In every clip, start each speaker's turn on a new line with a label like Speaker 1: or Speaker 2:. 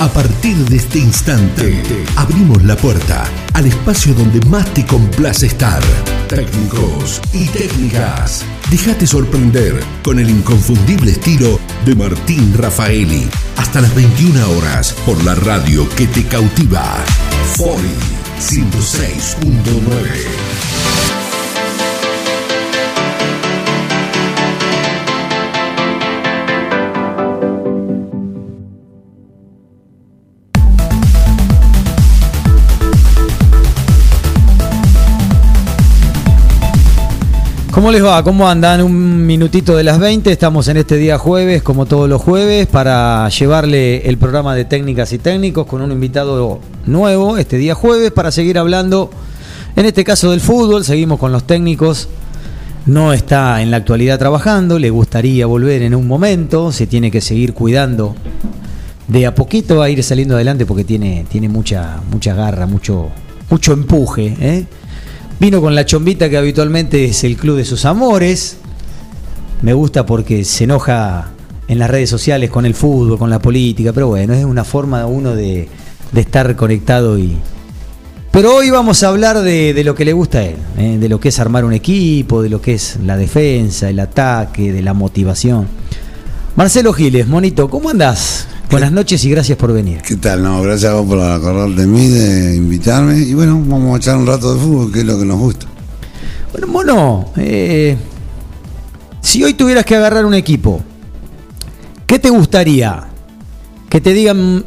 Speaker 1: A partir de este instante, abrimos la puerta al espacio donde más te complace estar. Técnicos y técnicas. Déjate sorprender con el inconfundible estilo de Martín Rafaeli. Hasta las 21 horas por la radio que te cautiva. Fori 106.9.
Speaker 2: ¿Cómo les va? ¿Cómo andan? Un minutito de las 20. Estamos en este día jueves, como todos los jueves, para llevarle el programa de técnicas y técnicos con un invitado nuevo este día jueves para seguir hablando, en este caso del fútbol. Seguimos con los técnicos. No está en la actualidad trabajando, le gustaría volver en un momento, se tiene que seguir cuidando. De a poquito a ir saliendo adelante porque tiene, tiene mucha, mucha garra, mucho, mucho empuje. ¿eh? Vino con la chombita que habitualmente es el club de sus amores. Me gusta porque se enoja en las redes sociales con el fútbol, con la política, pero bueno, es una forma uno de, estar conectado y... Pero hoy vamos a hablar de, de lo que le gusta a él, ¿eh? de lo que es armar un equipo, de lo que es la defensa, el ataque, de la motivación. Marcelo Giles, Monito, ¿cómo andás? Buenas noches y gracias por venir.
Speaker 3: ¿Qué tal? No, gracias a vos por acordar de mí, de invitarme. Y bueno, vamos a echar un rato de fútbol, que es lo que nos gusta.
Speaker 2: Bueno, Mono, eh, si hoy tuvieras que agarrar un equipo, ¿qué te gustaría? Que te digan,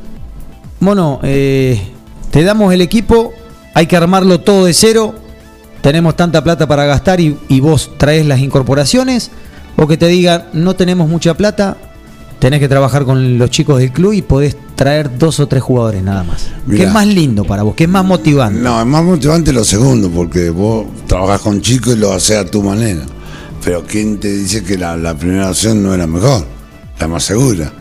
Speaker 2: Mono, eh, te damos el equipo, hay que armarlo todo de cero, tenemos tanta plata para gastar y, y vos traes las incorporaciones, o que te digan, no tenemos mucha plata, tenés que trabajar con los chicos del club y podés traer dos o tres jugadores nada más. ¿Qué
Speaker 3: Mirá.
Speaker 2: es más lindo para vos? ¿Qué es más motivante?
Speaker 3: No, es más motivante lo segundo, porque vos trabajás con chicos y lo haces a tu manera. Pero ¿quién te dice que la, la primera opción no es la mejor? La más segura.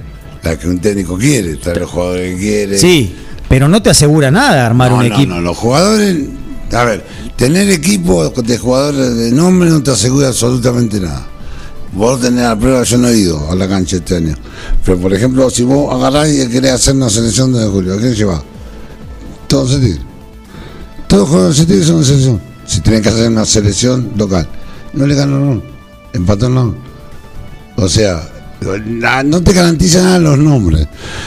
Speaker 3: La que un técnico quiere, traer los jugadores que quiere.
Speaker 2: Sí, pero no te asegura nada armar
Speaker 3: no,
Speaker 2: un
Speaker 3: no,
Speaker 2: equipo.
Speaker 3: no, los jugadores. A ver, tener equipo de jugadores de nombre no te asegura absolutamente nada. Vos tenés la prueba, yo no he ido a la cancha este año. Pero por ejemplo, si vos agarrás y querés hacer una selección de julio, ¿a quién llevas? Todos se tiran. Todos jugadores se tiran son una selección. Si tienen que hacer una selección local, no le ganan, no. Empatan, no. O sea, no te garantiza nada los nombres.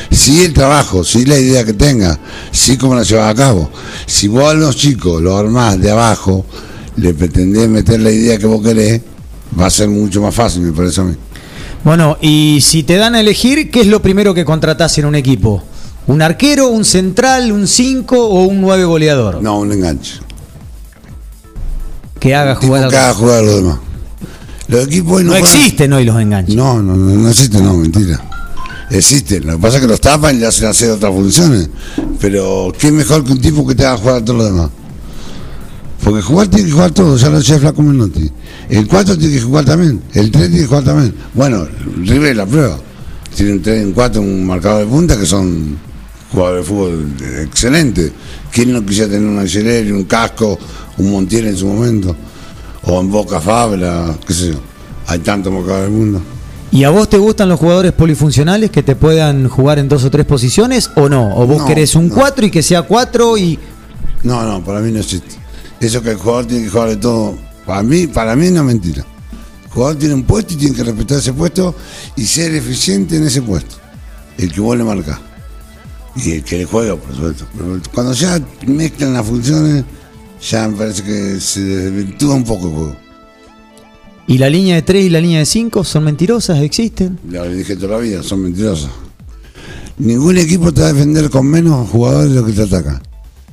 Speaker 3: Sí el trabajo, sí la idea que tenga, sí cómo la llevas a cabo. Si vos a los chicos los armás de abajo, le pretendés meter la idea que vos querés, va a ser mucho más fácil, me parece a mí.
Speaker 2: Bueno, y si te dan a elegir, ¿qué es lo primero que contratás en un equipo? ¿Un arquero, un central, un 5 o un 9 goleador?
Speaker 3: No, un enganche.
Speaker 2: Que haga jugar al-
Speaker 3: que haga jugar a los demás. Los equipos hoy
Speaker 2: No,
Speaker 3: juegan-
Speaker 2: existen hoy los enganches.
Speaker 3: No, no, no, no existe, no, mentira. Existen, lo que pasa es que los tapan y le hacen hacer otras funciones. Pero, ¿qué mejor que un tipo que te haga jugar a todos los demás? Porque jugar tiene que jugar todo, ya lo decía Flaco Menotti. El 4 tiene que jugar también, el 3 tiene que jugar también. Bueno, River la prueba. Tiene un 3 y un 4, un marcador de punta que son jugadores de fútbol excelentes. ¿Quién no quisiera tener un Angelelli, un Casco, un Montiel en su momento? O en Boca Fabra, qué sé yo. Hay tantos marcadores del mundo.
Speaker 2: ¿Y a vos te gustan los jugadores polifuncionales que te puedan jugar en dos o tres posiciones o no? ¿O vos
Speaker 3: No,
Speaker 2: querés un
Speaker 3: no.
Speaker 2: 4 y que sea 4 y...
Speaker 3: No, no, para mí no existe. Eso que el jugador tiene que jugar de todo, para mí, para mí es una mentira. El jugador tiene un puesto y tiene que respetar ese puesto y ser eficiente en ese puesto. El que vos le marcás. Y el que le juega, por supuesto. Pero cuando ya mezclan las funciones, ya me parece que se desvirtúa un poco el juego.
Speaker 2: ¿Y la línea de 3 y la línea de 5 son mentirosas? ¿Existen?
Speaker 3: Lo dije toda la vida, son mentirosas. Ningún equipo te va a defender con menos jugadores de lo que te atacan.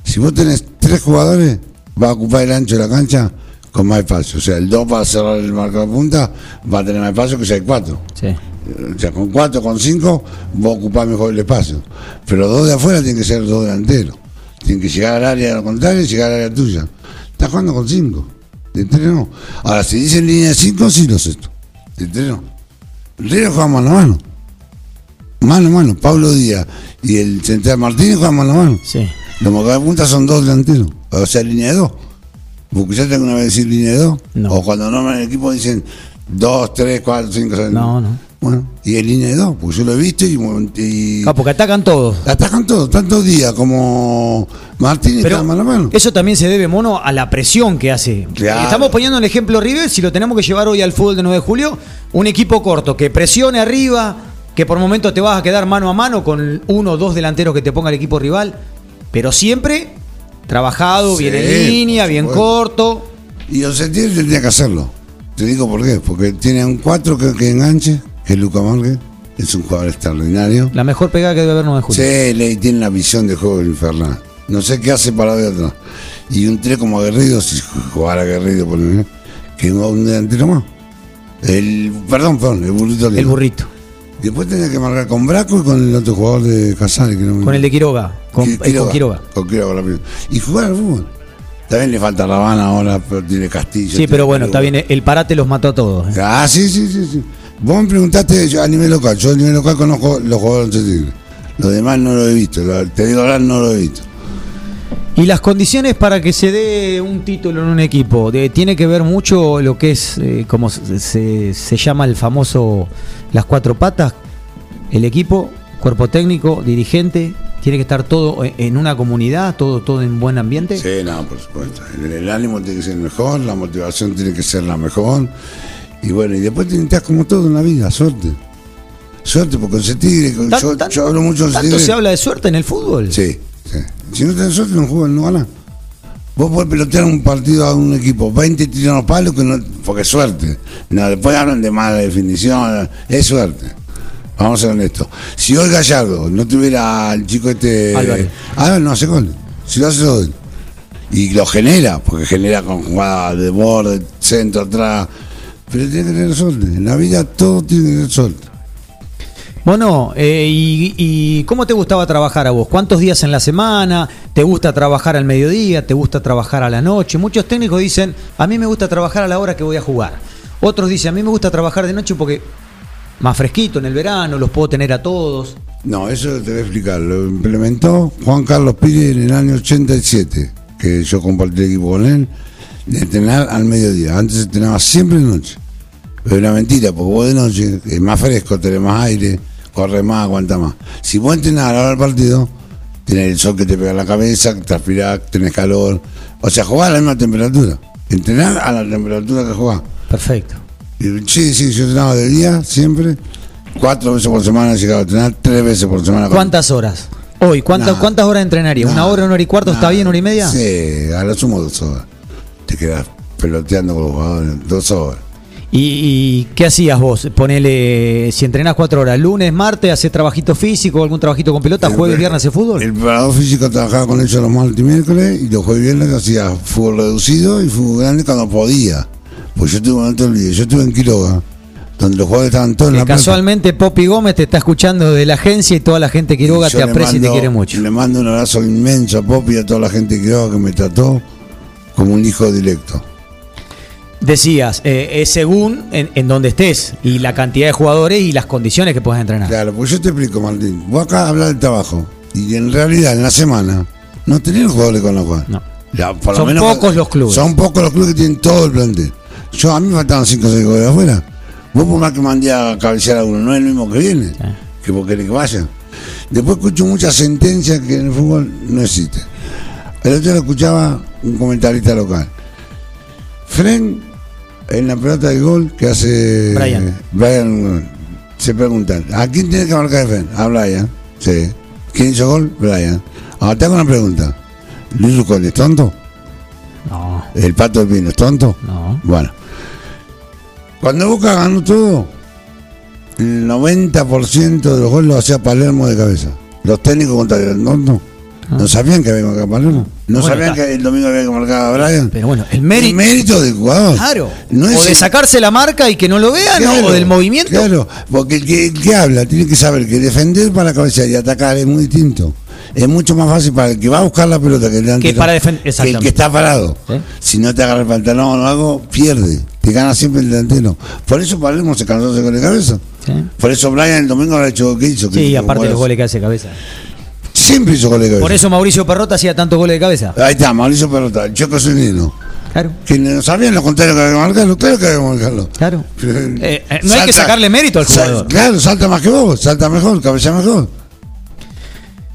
Speaker 3: Si vos tenés tres jugadores, va a ocupar el ancho de la cancha con más espacio. O sea, el 2 para cerrar el marcador de punta va a tener más espacio que si hay 4.
Speaker 2: Sí.
Speaker 3: O sea, con 4, con 5, vos ocupás mejor el espacio. Pero dos de afuera tienen que ser dos delanteros. Tienen que llegar al área de lo contrario y llegar al área tuya. Estás jugando con 5. De tres no. Ahora, si dicen línea de 5, sí lo sé. De tres no. River juega mano a mano. Mano a mano. Pablo Díaz y el central Martínez juegan mano a mano.
Speaker 2: Sí.
Speaker 3: Los marcadores de punta son dos delanteros. O sea, línea de dos. Porque ya tengo una vez decir línea de dos.
Speaker 2: No.
Speaker 3: O cuando nombran el equipo dicen dos, tres, cuatro, cinco, seis.
Speaker 2: No, no.
Speaker 3: Bueno, y en línea de dos, porque yo lo he visto y, y
Speaker 2: Ah, porque atacan todos.
Speaker 3: atacan todos, tantos días como Martínez
Speaker 2: Pero
Speaker 3: está mano a mano.
Speaker 2: eso también se debe, mono, a la presión que hace.
Speaker 3: Claro.
Speaker 2: Estamos poniendo el ejemplo River, si lo tenemos que llevar hoy al fútbol de 9 de julio, un equipo corto que presione arriba, que por momentos te vas a quedar mano a mano con uno o dos delanteros que te ponga el equipo rival, pero siempre trabajado,
Speaker 3: Sí,
Speaker 2: bien en línea, bien corto.
Speaker 3: Y Osetier tendría que hacerlo. Te digo por qué. Porque tiene un 4 que, que enganche, que es Luca Márquez. Es un jugador extraordinario.
Speaker 2: La mejor pegada que debe haber 9 de julio.
Speaker 3: Sí, le tiene una visión de juego infernal. No sé qué hace para de atrás. Y un 3 como aguerrido, si jugara aguerrido por el que un delantero más. El, perdón, perdón, el burrito.
Speaker 2: El burrito.
Speaker 3: Después tenía que marcar con Braco y con el otro jugador de Casale. Que no me-
Speaker 2: Con el de Quiroga. Con,
Speaker 3: Qui-
Speaker 2: eh, con Quiroga.
Speaker 3: Con Quiroga, la primera. Y jugar al fútbol. También le falta Rabana ahora, pero tiene Castillo.
Speaker 2: Sí, pero bueno, está bien. El parate los mató a todos. eh.
Speaker 3: Ah, sí, sí, sí, sí. Vos me preguntaste yo, a nivel local. Yo a nivel local conozco los jugadores de Tigre. Los demás no lo he visto. Lo- te digo ahora, no lo he visto.
Speaker 2: Y las condiciones para que se dé un título en un equipo, de- tiene que ver mucho lo que es, eh, como se, se- se llama el famoso las cuatro patas, el equipo, cuerpo técnico, dirigente, tiene que estar todo en- en una comunidad, todo, todo en buen ambiente.
Speaker 3: Sí, no, por supuesto. El, el ánimo tiene que ser mejor, la motivación tiene que ser la mejor. Y bueno, y después te necesitas como todo en la vida, suerte. Suerte, porque ese tigre,
Speaker 2: Tan-
Speaker 3: yo, hablo mucho de ese
Speaker 2: ¿Tanto
Speaker 3: tigre.
Speaker 2: se habla de suerte en el fútbol?
Speaker 3: Sí, Si no tenés suerte, no juegas, no ganás. Vos podés pelotear un partido a un equipo, 20 tiran los palos, que no, porque es suerte. No, después hablan de mala definición, es suerte. Vamos a ser honestos. Si hoy Gallardo no tuviera al chico este.
Speaker 2: Álvarez.
Speaker 3: Álvarez no hace gol. Si lo hace él. Y lo genera, porque genera con jugadas de borde, centro, atrás. Pero tiene que tener suerte. En la vida todo tiene que tener suerte.
Speaker 2: Bueno, eh, y, cómo te gustaba trabajar a vos? ¿Cuántos días en la semana? ¿Te gusta trabajar al mediodía? ¿Te gusta trabajar a la noche? Muchos técnicos dicen, a mí me gusta trabajar a la hora que voy a jugar. Otros dicen, a mí me gusta trabajar de noche porque más fresquito en el verano, los puedo tener a todos.
Speaker 3: No, eso te voy a explicar. Lo implementó Juan Carlos Pires en el año 87, que yo compartí el equipo con él, de entrenar al mediodía. Antes entrenaba siempre de noche. Pero era mentira, porque vos de noche es más fresco, tenés más aire, corre más, aguanta más. Si vos entrenás a la hora del partido, tenés el sol que te pega en la cabeza, transpirás, tenés calor. O sea, jugás a la misma temperatura. Entrenar a la temperatura que jugás.
Speaker 2: Perfecto.
Speaker 3: Sí, sí, yo entrenaba de día siempre. Cuatro veces por semana he llegado a entrenar, tres veces por semana.
Speaker 2: ¿Cuántas horas? Hoy, ¿cuántas,
Speaker 3: Nah.
Speaker 2: ¿cuántas horas entrenaría? ¿Una
Speaker 3: Nah,
Speaker 2: hora, una hora y cuarto? ¿Está bien, hora y media?
Speaker 3: Sí, a lo sumo dos horas. Te quedas peloteando con los jugadores, dos horas.
Speaker 2: ¿Y, y qué hacías vos? Ponele, si entrenás cuatro horas, lunes, martes, haces trabajito físico, algún trabajito con pelota, jueves, viernes, haces fútbol.
Speaker 3: El preparador físico trabajaba con ellos los martes y miércoles y los jueves y viernes hacía fútbol reducido y fútbol grande cuando podía. Pues yo estuve, no te olvides, yo estuve en Quiroga, donde los jugadores estaban todos en la
Speaker 2: casualmente Poppy Gómez te está escuchando de la agencia y toda la gente de Quiroga te aprecia y te quiere mucho.
Speaker 3: Le mando un abrazo inmenso a Popi y a toda la gente de Quiroga que me trató como un hijo directo.
Speaker 2: Decías, eh, es según en, en donde estés y la cantidad de jugadores y las condiciones que puedes entrenar.
Speaker 3: Claro, pues yo te explico, Martín. Vos acá hablas del trabajo y en realidad en la semana no tenés jugadores con los cuales.
Speaker 2: No.
Speaker 3: Ya, por lo
Speaker 2: Son
Speaker 3: menos-
Speaker 2: pocos los clubes.
Speaker 3: Son pocos los clubes que tienen todo el plantel. Yo a mí me faltaban 5 o 6 jugadores afuera. Vos por más que mandé a cabecear a uno, no es el mismo que viene, que vos querés que vaya. Después escucho muchas sentencias que en el fútbol no existen. El otro día lo escuchaba un comentarista local. Fren, en la pelota del gol que hace
Speaker 2: Brian.
Speaker 3: Brian, se preguntan, ¿a quién tiene que marcar el Fren? A Brian. Sí. ¿Quién hizo gol? Brian. Ahora te hago una pregunta. ¿Luis Rucón es tonto?
Speaker 2: No,
Speaker 3: ¿El Pato del Pino es tonto?
Speaker 2: no.
Speaker 3: Bueno. Cuando Boca ganó todo, el 90% de los goles lo hacía Palermo de cabeza. Los técnicos contaron, no, no. No sabían que había que marcar a Palermo. No
Speaker 2: Ah. Bueno,
Speaker 3: sabían
Speaker 2: está.
Speaker 3: que el domingo había que marcar a Brian.
Speaker 2: Pero bueno, el
Speaker 3: El
Speaker 2: mérito.
Speaker 3: mérito del jugador.
Speaker 2: Claro.
Speaker 3: No es
Speaker 2: o de
Speaker 3: el-
Speaker 2: sacarse la marca y que no lo vean, ¿no? O del movimiento.
Speaker 3: Claro, porque el que, el que habla tiene que saber que defender para la cabeza y atacar es muy distinto. Es mucho más fácil para el que va a buscar la pelota que el delantero,
Speaker 2: para
Speaker 3: que el que está parado.
Speaker 2: ¿Sí?
Speaker 3: Si no te agarra el pantalón o algo, pierde. Te gana siempre el delantero. Por eso Palermo se cansó de goles de cabeza.
Speaker 2: Sí.
Speaker 3: Por eso Brian el domingo ha hecho que hizo. que
Speaker 2: Sí,
Speaker 3: hizo
Speaker 2: aparte de los
Speaker 3: goles
Speaker 2: que hace cabeza.
Speaker 3: Siempre hizo goles de cabeza.
Speaker 2: Por eso Mauricio Perrota hacía tantos goles de cabeza.
Speaker 3: Ahí está, Mauricio Perrota, el Choco Zunino.
Speaker 2: Claro.
Speaker 3: Que no sabían lo contrario que había que marcarlo, claro que había que marcarlo.
Speaker 2: Claro. Eh, eh, no hay que sacarle mérito al
Speaker 3: sal-
Speaker 2: jugador.
Speaker 3: claro, salta más que vos, salta mejor, cabeza mejor.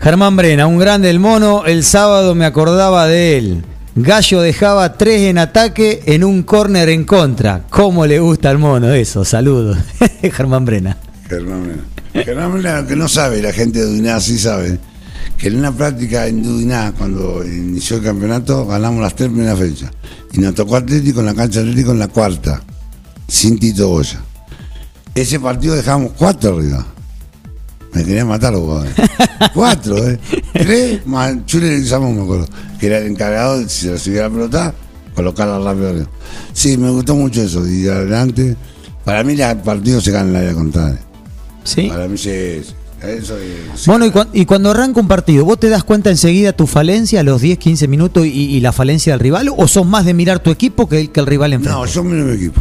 Speaker 2: Germán Brena, un grande el mono. El sábado me acordaba de él. Gallo dejaba tres en ataque en un córner en contra. ¿Cómo le gusta al mono eso? Saludos. Germán Brena.
Speaker 3: Germán Mena. Germán Mena, que no sabe, la gente de Dudiná sí sabe, que en una práctica en Dudiná, cuando inició el campeonato, ganamos las tres primeras fechas. Y nos tocó Atlético en la cancha Atlético en la cuarta, sin Tito Goya. Ese partido dejamos cuatro arriba. Me querían matar los jugadores. Cuatro, ¿eh? Tres, más Chule Leguizamón, me acuerdo, que era el encargado de si se recibía la pelota, colocarla rápido arriba. Sí, me gustó mucho eso. Y adelante, para mí el partido se gana en la área contraria.
Speaker 2: ¿Sí?
Speaker 3: Para mí sí. Eso es.
Speaker 2: Bueno, y, cuan- y cuando arranca un partido, ¿vos te das cuenta enseguida tu falencia a los 10, 15 minutos y, y la falencia del rival? ¿O sos más de mirar tu equipo que el, que el rival enfrente?
Speaker 3: No, yo miro mi equipo.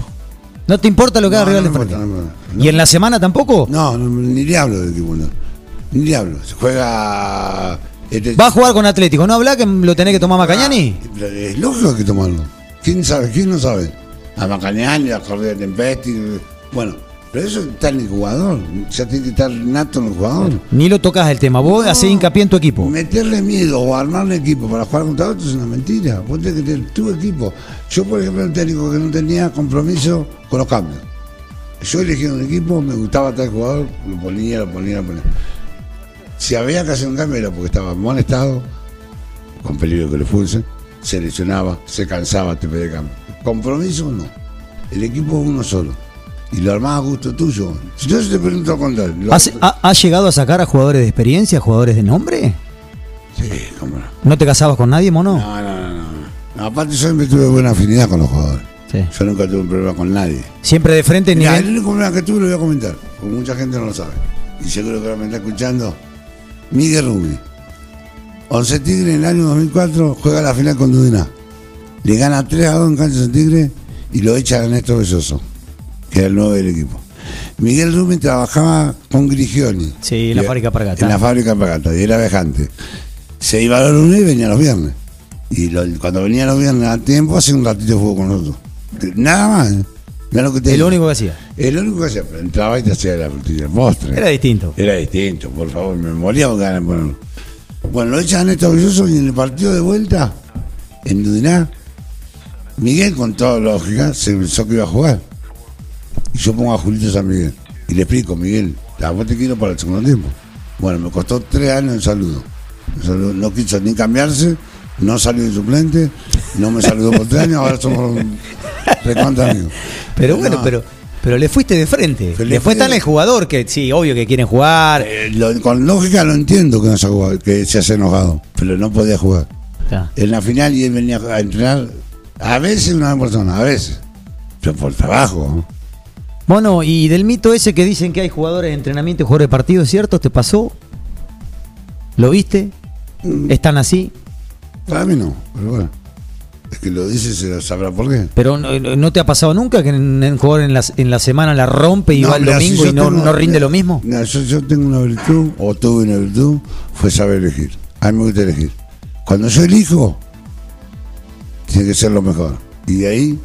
Speaker 2: ¿No te importa lo que
Speaker 3: No,
Speaker 2: haga el rival
Speaker 3: no
Speaker 2: enfrente?
Speaker 3: importa, no.
Speaker 2: ¿Y en la semana tampoco?
Speaker 3: No, ni le hablo del equipo. Ni le hablo. Se juega. este-
Speaker 2: ¿Va a jugar con Atlético? ¿No habla que lo tenés que tomar Macañani?
Speaker 3: Ah, Es lógico que tomarlo. ¿Quién sabe? ¿Quién no sabe? A Macañani, a Correa de Tempesti. Bueno, pero eso está en el jugador. Ya tiene que estar nato en el jugador.
Speaker 2: Ni lo tocas el tema. Vos
Speaker 3: No.
Speaker 2: hacés hincapié en tu equipo.
Speaker 3: Meterle miedo o armar un equipo para jugar contra otro es una mentira. Vos tenés que tener tu equipo. Yo, por ejemplo, era un técnico que no tenía compromiso con los cambios. Yo elegí un equipo, me gustaba tal jugador, lo ponía, lo ponía, lo ponía. Si había que hacer un cambio era porque estaba molestado, con peligro que lo fuese, se lesionaba, se cansaba, te pedía cambio. Compromiso no. El equipo es uno solo. Y lo armás a gusto tuyo. Si yo te pregunto al contrario. lo-
Speaker 2: ¿Has, ha- has llegado a sacar a jugadores de experiencia, jugadores de nombre?
Speaker 3: Sí, cómo no.
Speaker 2: ¿No te casabas con nadie, mono?
Speaker 3: No, no, no, no. Aparte yo siempre tuve buena afinidad con los jugadores.
Speaker 2: Sí.
Speaker 3: Yo nunca tuve un problema con nadie.
Speaker 2: Siempre de frente, nivel.
Speaker 3: el único problema que tuve lo voy a comentar, porque mucha gente no lo sabe. Y seguro que ahora me está escuchando. Miguel Rubio. Once Tigre en el año 2004 juega la final con Dudiná. Le gana 3 a 2 en cancha de Tigre y lo echa a Ernesto Belloso, era el nuevo del equipo. Miguel Rubio trabajaba con Grigioni.
Speaker 2: Sí, en la fábrica Alpargata.
Speaker 3: En la fábrica Alpargata, y era viajante. Se iba los lunes y venía los viernes. Y lo- cuando venía los viernes a tiempo, hacía un ratito de juego con nosotros. Nada más. ¿eh? Mirá lo que te
Speaker 2: El
Speaker 3: digo.
Speaker 2: único que hacía.
Speaker 3: El único que hacía, pero entraba y te hacía la frutilla, postre.
Speaker 2: Era distinto.
Speaker 3: Era distinto, por favor, me moría con ganas ponerlo. Bueno, lo echan a Néstor Belloso y en el partido de vuelta, en Dudiná, Miguel, con toda lógica, se pensó que iba a jugar. Y yo pongo a Julito San Miguel. Y le explico, Miguel, la vos te quiero para el segundo tiempo. Bueno, me costó tres años el saludo. El saludo No quiso ni cambiarse, no salió de suplente, no me saludó por tres años, ahora somos recontra amigos.
Speaker 2: Pero bueno,
Speaker 3: No.
Speaker 2: pero, pero le fuiste de frente.
Speaker 3: Pero le
Speaker 2: Después está el jugador que sí, obvio que quieren jugar.
Speaker 3: Eh, lo- con lógica lo entiendo que no se, jugado, que se hace enojado, pero no podía jugar. En la final y él venía a entrenar a veces una persona, a veces, pero por trabajo. ¿no?
Speaker 2: Bueno, y del mito ese que dicen que hay jugadores de entrenamiento y jugadores de partido, ¿es cierto? ¿Te pasó? ¿Lo viste?
Speaker 3: Mm.
Speaker 2: ¿Están así?
Speaker 3: Para mí no, pero bueno. Es que lo dice, se sabrá por qué.
Speaker 2: Pero no, no te ha pasado nunca que un jugador en la, en la semana la rompe y
Speaker 3: No,
Speaker 2: va el
Speaker 3: mirá,
Speaker 2: domingo y no,
Speaker 3: tengo-
Speaker 2: no rinde lo mismo?
Speaker 3: No, yo, yo tengo una virtud, o tuve una virtud, fue saber elegir. A mí me gusta elegir. Cuando yo elijo, tiene que ser lo mejor. Y de ahí,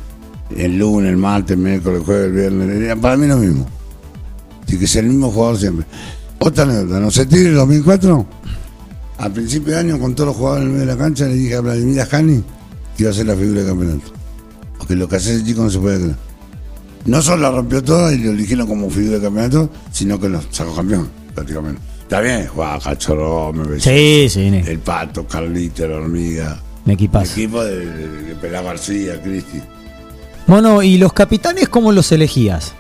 Speaker 3: el lunes, el martes, el miércoles, el jueves, el viernes, el día, para mí lo mismo. Tiene que ser el mismo jugador siempre. Otra anécdota, no sé, Tigre 2004, al principio de año, con todos los jugadores en el medio de la cancha, le dije a Vladimir Ajani que iba a ser la figura del campeonato. Porque lo que hace ese chico no se puede creer. No solo la rompió toda y lo eligieron como figura de campeonato, sino que lo sacó campeón, prácticamente. Está bien, jugaba Cachorro, me
Speaker 2: Sí, sí, ne-
Speaker 3: el Pato, Carlito, la Hormiga.
Speaker 2: un
Speaker 3: El
Speaker 2: equipazo.
Speaker 3: equipo de, de, de Pelá García, Cristi.
Speaker 2: Bueno, ¿y los capitanes cómo los elegías?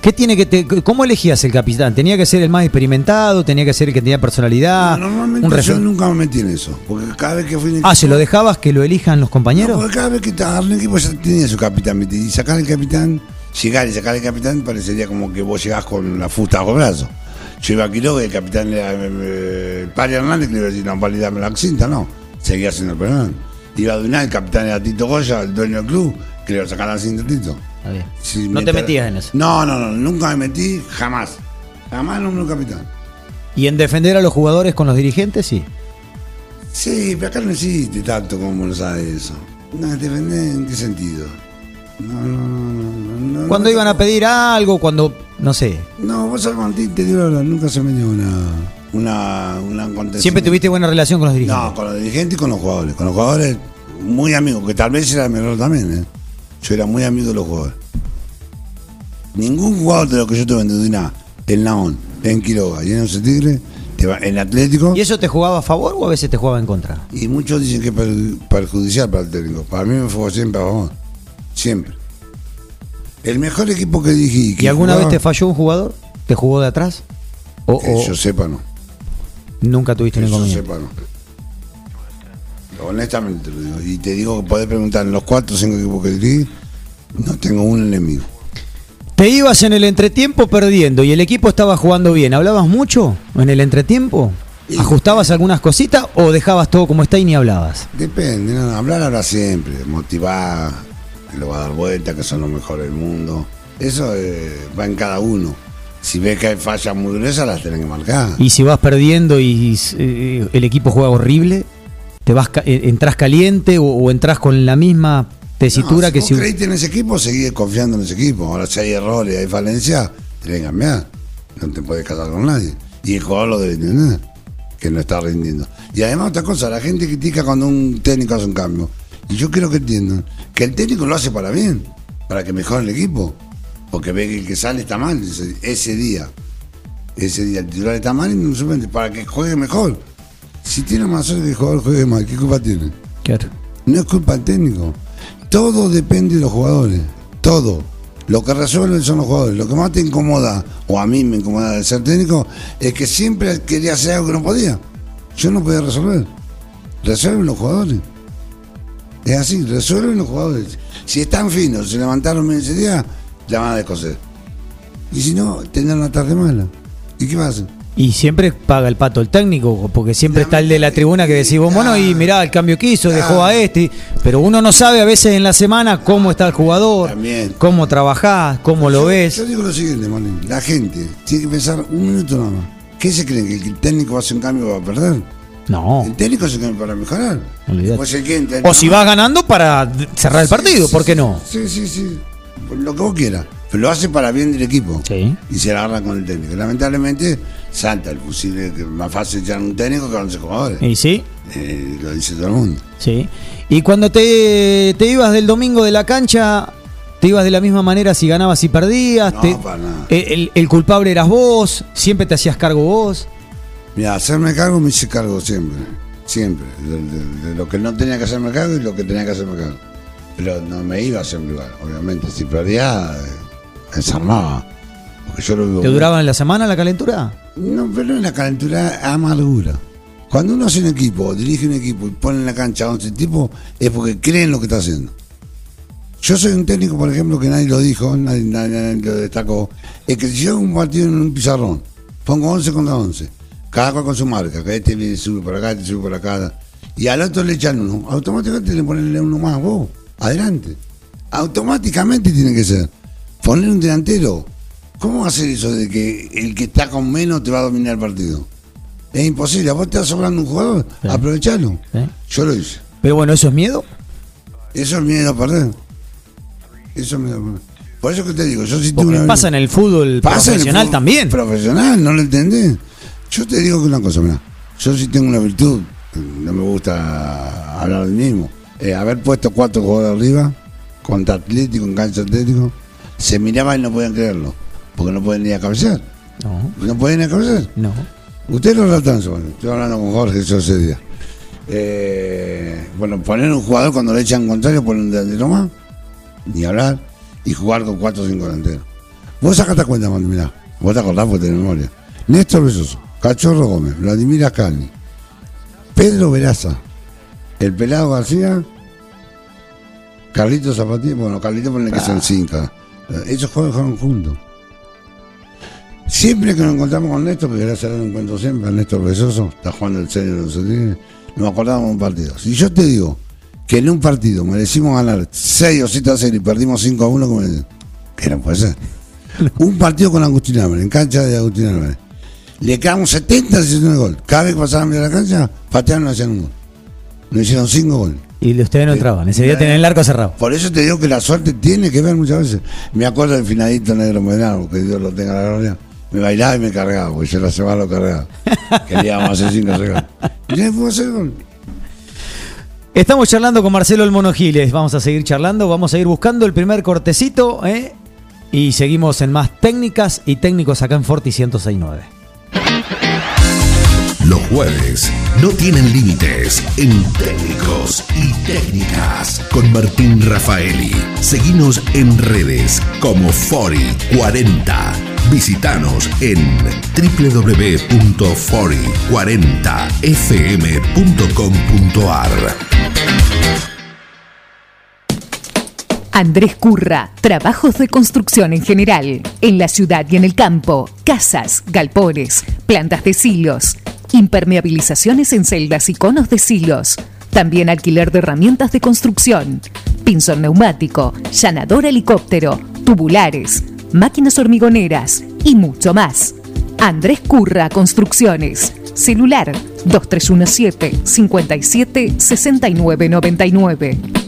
Speaker 2: ¿Qué tiene que te- ¿Cómo elegías el capitán? ¿Tenía que ser el más experimentado? ¿Tenía que ser el que tenía personalidad?
Speaker 3: Normalmente
Speaker 2: ¿Un
Speaker 3: yo nunca me metí en eso, porque cada vez que fui en
Speaker 2: Ah,
Speaker 3: equipo-
Speaker 2: ¿se lo dejabas que lo elijan los
Speaker 3: No,
Speaker 2: compañeros?
Speaker 3: porque cada vez que te agarré el equipo ya tenía su capitán, y sacar el capitán, llegar y sacar el capitán parecería como que vos llegás con la fusta bajo el brazo. Yo iba a Quiroga y el capitán era eh, el Pari Hernández, que le iba a decir, no, Pari, dame la cinta, no. Seguía siendo el penal. Iba a Duná, el capitán era Tito Goya, el dueño del club, que le iba a sacar la cinta a Tito.
Speaker 2: Está bien.
Speaker 3: Si
Speaker 2: No te metías en eso.
Speaker 3: No, no, no, nunca me metí, jamás. Jamás nombré un capitán.
Speaker 2: ¿Y en defender a los jugadores con los dirigentes? Sí.
Speaker 3: Sí, pero acá no existe tanto como lo sabe eso. No, defender en qué sentido. No, no, no, no, no.
Speaker 2: Cuando
Speaker 3: no,
Speaker 2: iban a pedir algo, cuando, no sé.
Speaker 3: No, vos Martín, te digo verdad, nunca se me dio una. Una, una.
Speaker 2: Siempre tuviste buena relación con los dirigentes.
Speaker 3: No, con los dirigentes y con los jugadores. Con los jugadores, muy amigos, que tal vez era mejor también, ¿eh? Yo era muy amigo de los jugadores. Ningún jugador de los que yo tuve en Dudiná, en Naón, en Quiroga y en Once Tigre, te en Atlético,
Speaker 2: ¿Y eso te jugaba a favor o a veces te jugaba en contra?
Speaker 3: y muchos dicen que es per- perjudicial para el técnico. Para mí me fue siempre a favor. Siempre. El mejor equipo que que
Speaker 2: ¿Y alguna
Speaker 3: jugaba-
Speaker 2: vez te falló un jugador? ¿Te jugó de atrás? ¿O,
Speaker 3: Que
Speaker 2: o
Speaker 3: yo sepa, no.
Speaker 2: nunca tuviste
Speaker 3: Que
Speaker 2: un
Speaker 3: yo sepa, no. Honestamente te lo digo. Y te digo que podés preguntar en los cuatro o cinco equipos que dirigí, no tengo un enemigo.
Speaker 2: Te ibas en el entretiempo perdiendo y el equipo estaba jugando bien. ¿Hablabas mucho en el entretiempo? ¿Ajustabas algunas cositas o dejabas todo como está y ni hablabas?
Speaker 3: Depende, no, hablar habla siempre, motivar, lo va a dar vuelta, que son los mejores del mundo. Eso eh, va en cada uno. Si ves que hay fallas muy gruesas, las tenés que marcar.
Speaker 2: Y si vas perdiendo y eh, el equipo juega horrible, te vas eh, entras caliente o, o entras con la misma tesitura
Speaker 3: No,
Speaker 2: que
Speaker 3: si
Speaker 2: si
Speaker 3: vos creíste en ese equipo, seguís confiando en ese equipo. Ahora, si hay errores, hay falencias, tenés que cambiar. No te puedes casar con nadie. Y el jugador lo debe entender, que no está rindiendo. Y además, otra cosa, la gente critica cuando un técnico hace un cambio. Y yo quiero que entiendan que el técnico lo hace para bien, para que mejore el equipo. Porque ve que el que sale está mal ese, ese día. Ese día el titular está mal y no para que juegue mejor. Si tiene más suerte que el jugador juegue mal, ¿qué culpa tiene?
Speaker 2: Claro.
Speaker 3: No es culpa del técnico. Todo depende de los jugadores. Todo. Lo que resuelven son los jugadores. Lo que más te incomoda, o a mí me incomoda de ser técnico, es que siempre quería hacer algo que no podía. Yo no podía resolver. Resuelven los jugadores. Es así, resuelven los jugadores. Si están finos, se levantaron bien ese día, la van a descoser. Y si no, tendrán una tarde mala. ¿Y qué va a hacer?
Speaker 2: Y siempre paga el pato el técnico, porque siempre está el de la tribuna que decís, vos, bueno, y mirá, el cambio que hizo, dejó a este, pero uno no sabe a veces en la semana cómo está el jugador,
Speaker 3: También.
Speaker 2: cómo trabajás, cómo lo
Speaker 3: Yo-
Speaker 2: ves.
Speaker 3: Yo digo lo siguiente, Martín. La gente tiene que pensar un minuto nada más. ¿Qué se creen? ¿Que el técnico hacer un cambio y va a perder?
Speaker 2: No.
Speaker 3: El técnico se cambia para mejorar. Después el
Speaker 2: O si vas ganando para cerrar el partido,
Speaker 3: sí,
Speaker 2: ¿por qué no?
Speaker 3: Sí, sí, sí. Lo que vos quieras. Pero lo hace para bien del equipo.
Speaker 2: Sí.
Speaker 3: Y se la agarra con el técnico. Lamentablemente, salta el fusil. que Es más fácil echar un técnico que a 11 jugadores.
Speaker 2: Y sí,
Speaker 3: Eh, lo dice todo el mundo.
Speaker 2: sí. Y cuando te, te ibas del domingo de la cancha, te ibas de la misma manera si ganabas y perdías.
Speaker 3: No,
Speaker 2: te-
Speaker 3: para nada.
Speaker 2: el, el- culpable eras vos, siempre te hacías cargo vos.
Speaker 3: Mira, hacerme cargo me hice cargo siempre. Siempre. De, de- de lo que no tenía que hacerme cargo y lo que tenía que hacerme cargo. Pero no me iba a hacer lugar, obviamente. Si perdía, desarmaba. Porque yo lo vivo.
Speaker 2: ¿Te duraba en la semana la calentura?
Speaker 3: No, pero en la calentura amargura. Cuando uno hace un equipo, dirige un equipo y pone en la cancha a 11 tipos, es porque creen lo que está haciendo. Yo soy un técnico, por ejemplo, que nadie lo dijo, nadie, nadie- nadie lo destacó. Es que si yo hago un partido en un pizarrón, pongo 11 contra 11, cada cual con su marca, que este viene, sube por acá, este sube por acá, y al otro le echan uno, automáticamente le ponen uno más, vos, adelante. Automáticamente tiene que ser. Poner un delantero. ¿Cómo va a ser eso de que el que está con menos te va a dominar el partido? Es imposible. Vos te está sobrando un jugador,
Speaker 2: Sí.
Speaker 3: aprovechalo.
Speaker 2: Sí.
Speaker 3: Yo lo hice.
Speaker 2: Pero bueno, ¿eso es miedo?
Speaker 3: Eso es miedo a perder. Eso es miedo a perder. Por eso que te digo, yo sí tengo
Speaker 2: Porque
Speaker 3: una
Speaker 2: pasa en el fútbol
Speaker 3: el
Speaker 2: profesional
Speaker 3: fútbol
Speaker 2: también.
Speaker 3: Profesional, ¿no lo entendés? Yo te digo que una cosa, mira, yo sí tengo una virtud, no me gusta hablar del mismo. Eh, haber puesto cuatro jugadores arriba, contra Atlético, en cancha Atlético, se miraban y no podían creerlo, porque no pueden ni a cabecear.
Speaker 2: No.
Speaker 3: ¿No pueden ir a cabecear?
Speaker 2: No.
Speaker 3: Ustedes lo tratan, bueno, estoy hablando con Jorge eso ese día. Eh, bueno, poner un jugador cuando le echan contrario, poner un delantero más, ni hablar, y jugar con 4 o 5 delanteros. Vos sacate cuenta, Manu, mirá, vos te acordás porque tenés memoria. Néstor Besoso, Cachorro Gómez, Vladimir Ascani, Pedro Veraza, el Pelado García, Carlito Zapatía, bueno, Carlito ponle que ah. son 5. Eh, ellos juegan juntos. Siempre que nos encontramos con Néstor, que gracias a Dios encuentro siempre, Néstor Besoso, está jugando el serio de los Sotines, nos acordábamos un partido. Si yo te digo que en un partido merecimos ganar 6 o 7 a 0 y perdimos 5 a 1, como que no puede ser. un partido con Agustín Álvarez, en cancha de Agustín Álvarez. Le quedamos 70 haciendo el gol. Cada vez que pasaban de la cancha, patearon no hacían un gol. Nos hicieron 5 goles.
Speaker 2: Y ustedes no entraban, ese día tenían el arco cerrado.
Speaker 3: Por eso te digo que la suerte tiene que ver muchas veces. Me acuerdo del finadito negro moderno, que Dios lo tenga la gloria. Me bailaba y me cargaba, porque yo la semana lo cargaba. Queríamos hacer cinco segundos.
Speaker 2: Estamos charlando con Marcelo El Mono Giles. Vamos a seguir charlando, vamos a ir buscando el primer cortecito ¿eh? y seguimos en más técnicas y técnicos acá en Forti 1069.
Speaker 1: Los jueves no tienen límites en técnicos y técnicas con Martín Rafaeli. Seguinos en redes como Fori40. Visítanos en www.fori40fm.com.ar.
Speaker 4: Andrés Curra, trabajos de construcción en general, en la ciudad y en el campo, casas, galpones, plantas de silos, impermeabilizaciones en celdas y conos de silos, también alquiler de herramientas de construcción, pinzón neumático, llanador helicóptero, tubulares, máquinas hormigoneras y mucho más. Andrés Curra Construcciones, celular 2317 57 69 99.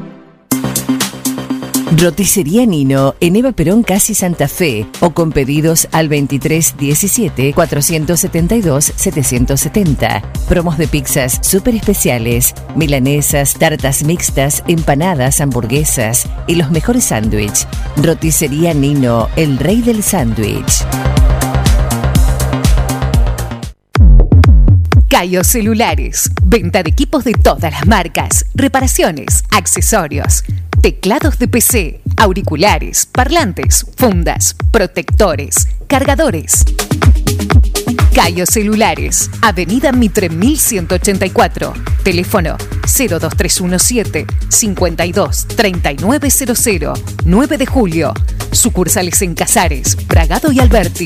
Speaker 5: Roticería Nino en Eva Perón Casi Santa Fe o con pedidos al 2317 472 770. Promos de pizzas súper especiales, milanesas, tartas mixtas, empanadas, hamburguesas y los mejores sándwiches. Roticería Nino, el rey del sándwich.
Speaker 4: Cayo Celulares. Venta de equipos de todas las marcas. Reparaciones, accesorios. Teclados de PC, auriculares, parlantes, fundas, protectores, cargadores. Cayo Celulares, Avenida Mitre 1184, teléfono 02317 52 3900, 9 de julio, sucursales en Casares, Bragado y Alberti.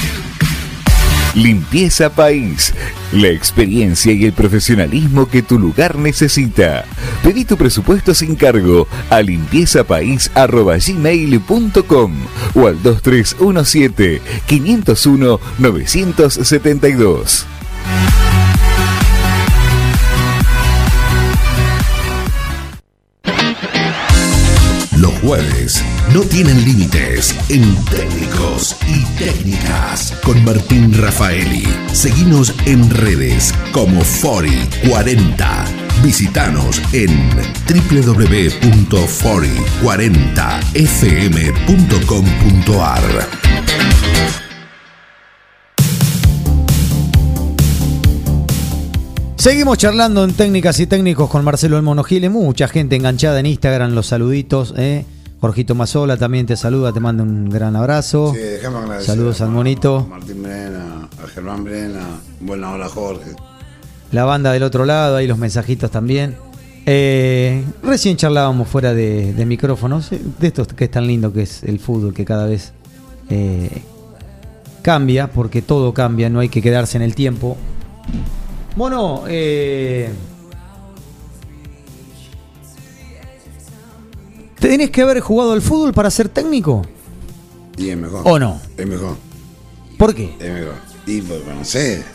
Speaker 6: Limpieza País. La experiencia y el profesionalismo que tu lugar necesita. Pedí tu presupuesto sin cargo a limpiezapais.gmail.com o al 2317 501 972.
Speaker 1: Los jueves no tienen límites en técnicos y técnicas con Martín Rafaeli. Seguinos en redes como Fori40. Visítanos en www.fori40fm.com.ar.
Speaker 2: Seguimos charlando en técnicas y técnicos con Marcelo El Mono Giles. Mucha gente enganchada en Instagram, los saluditos. ¿eh? Jorgito Mazola también te saluda, te manda un gran abrazo.
Speaker 3: Sí, déjame agradecer.
Speaker 2: Saludos
Speaker 3: a-
Speaker 2: al monito.
Speaker 3: Martín Brena, a Germán Brena. Buena hora, Jorge.
Speaker 2: La banda del otro lado, ahí los mensajitos también. Eh, recién charlábamos fuera de, de micrófonos, eh, de esto que es tan lindo que es el fútbol, que cada vez eh, cambia, porque todo cambia, no hay que quedarse en el tiempo. Mono, eh, ¿tenés que haber jugado al fútbol para ser técnico?
Speaker 3: Y es mejor.
Speaker 2: ¿O no?
Speaker 3: Es mejor.
Speaker 2: ¿Por qué?
Speaker 3: Es mejor. Y pues conocer.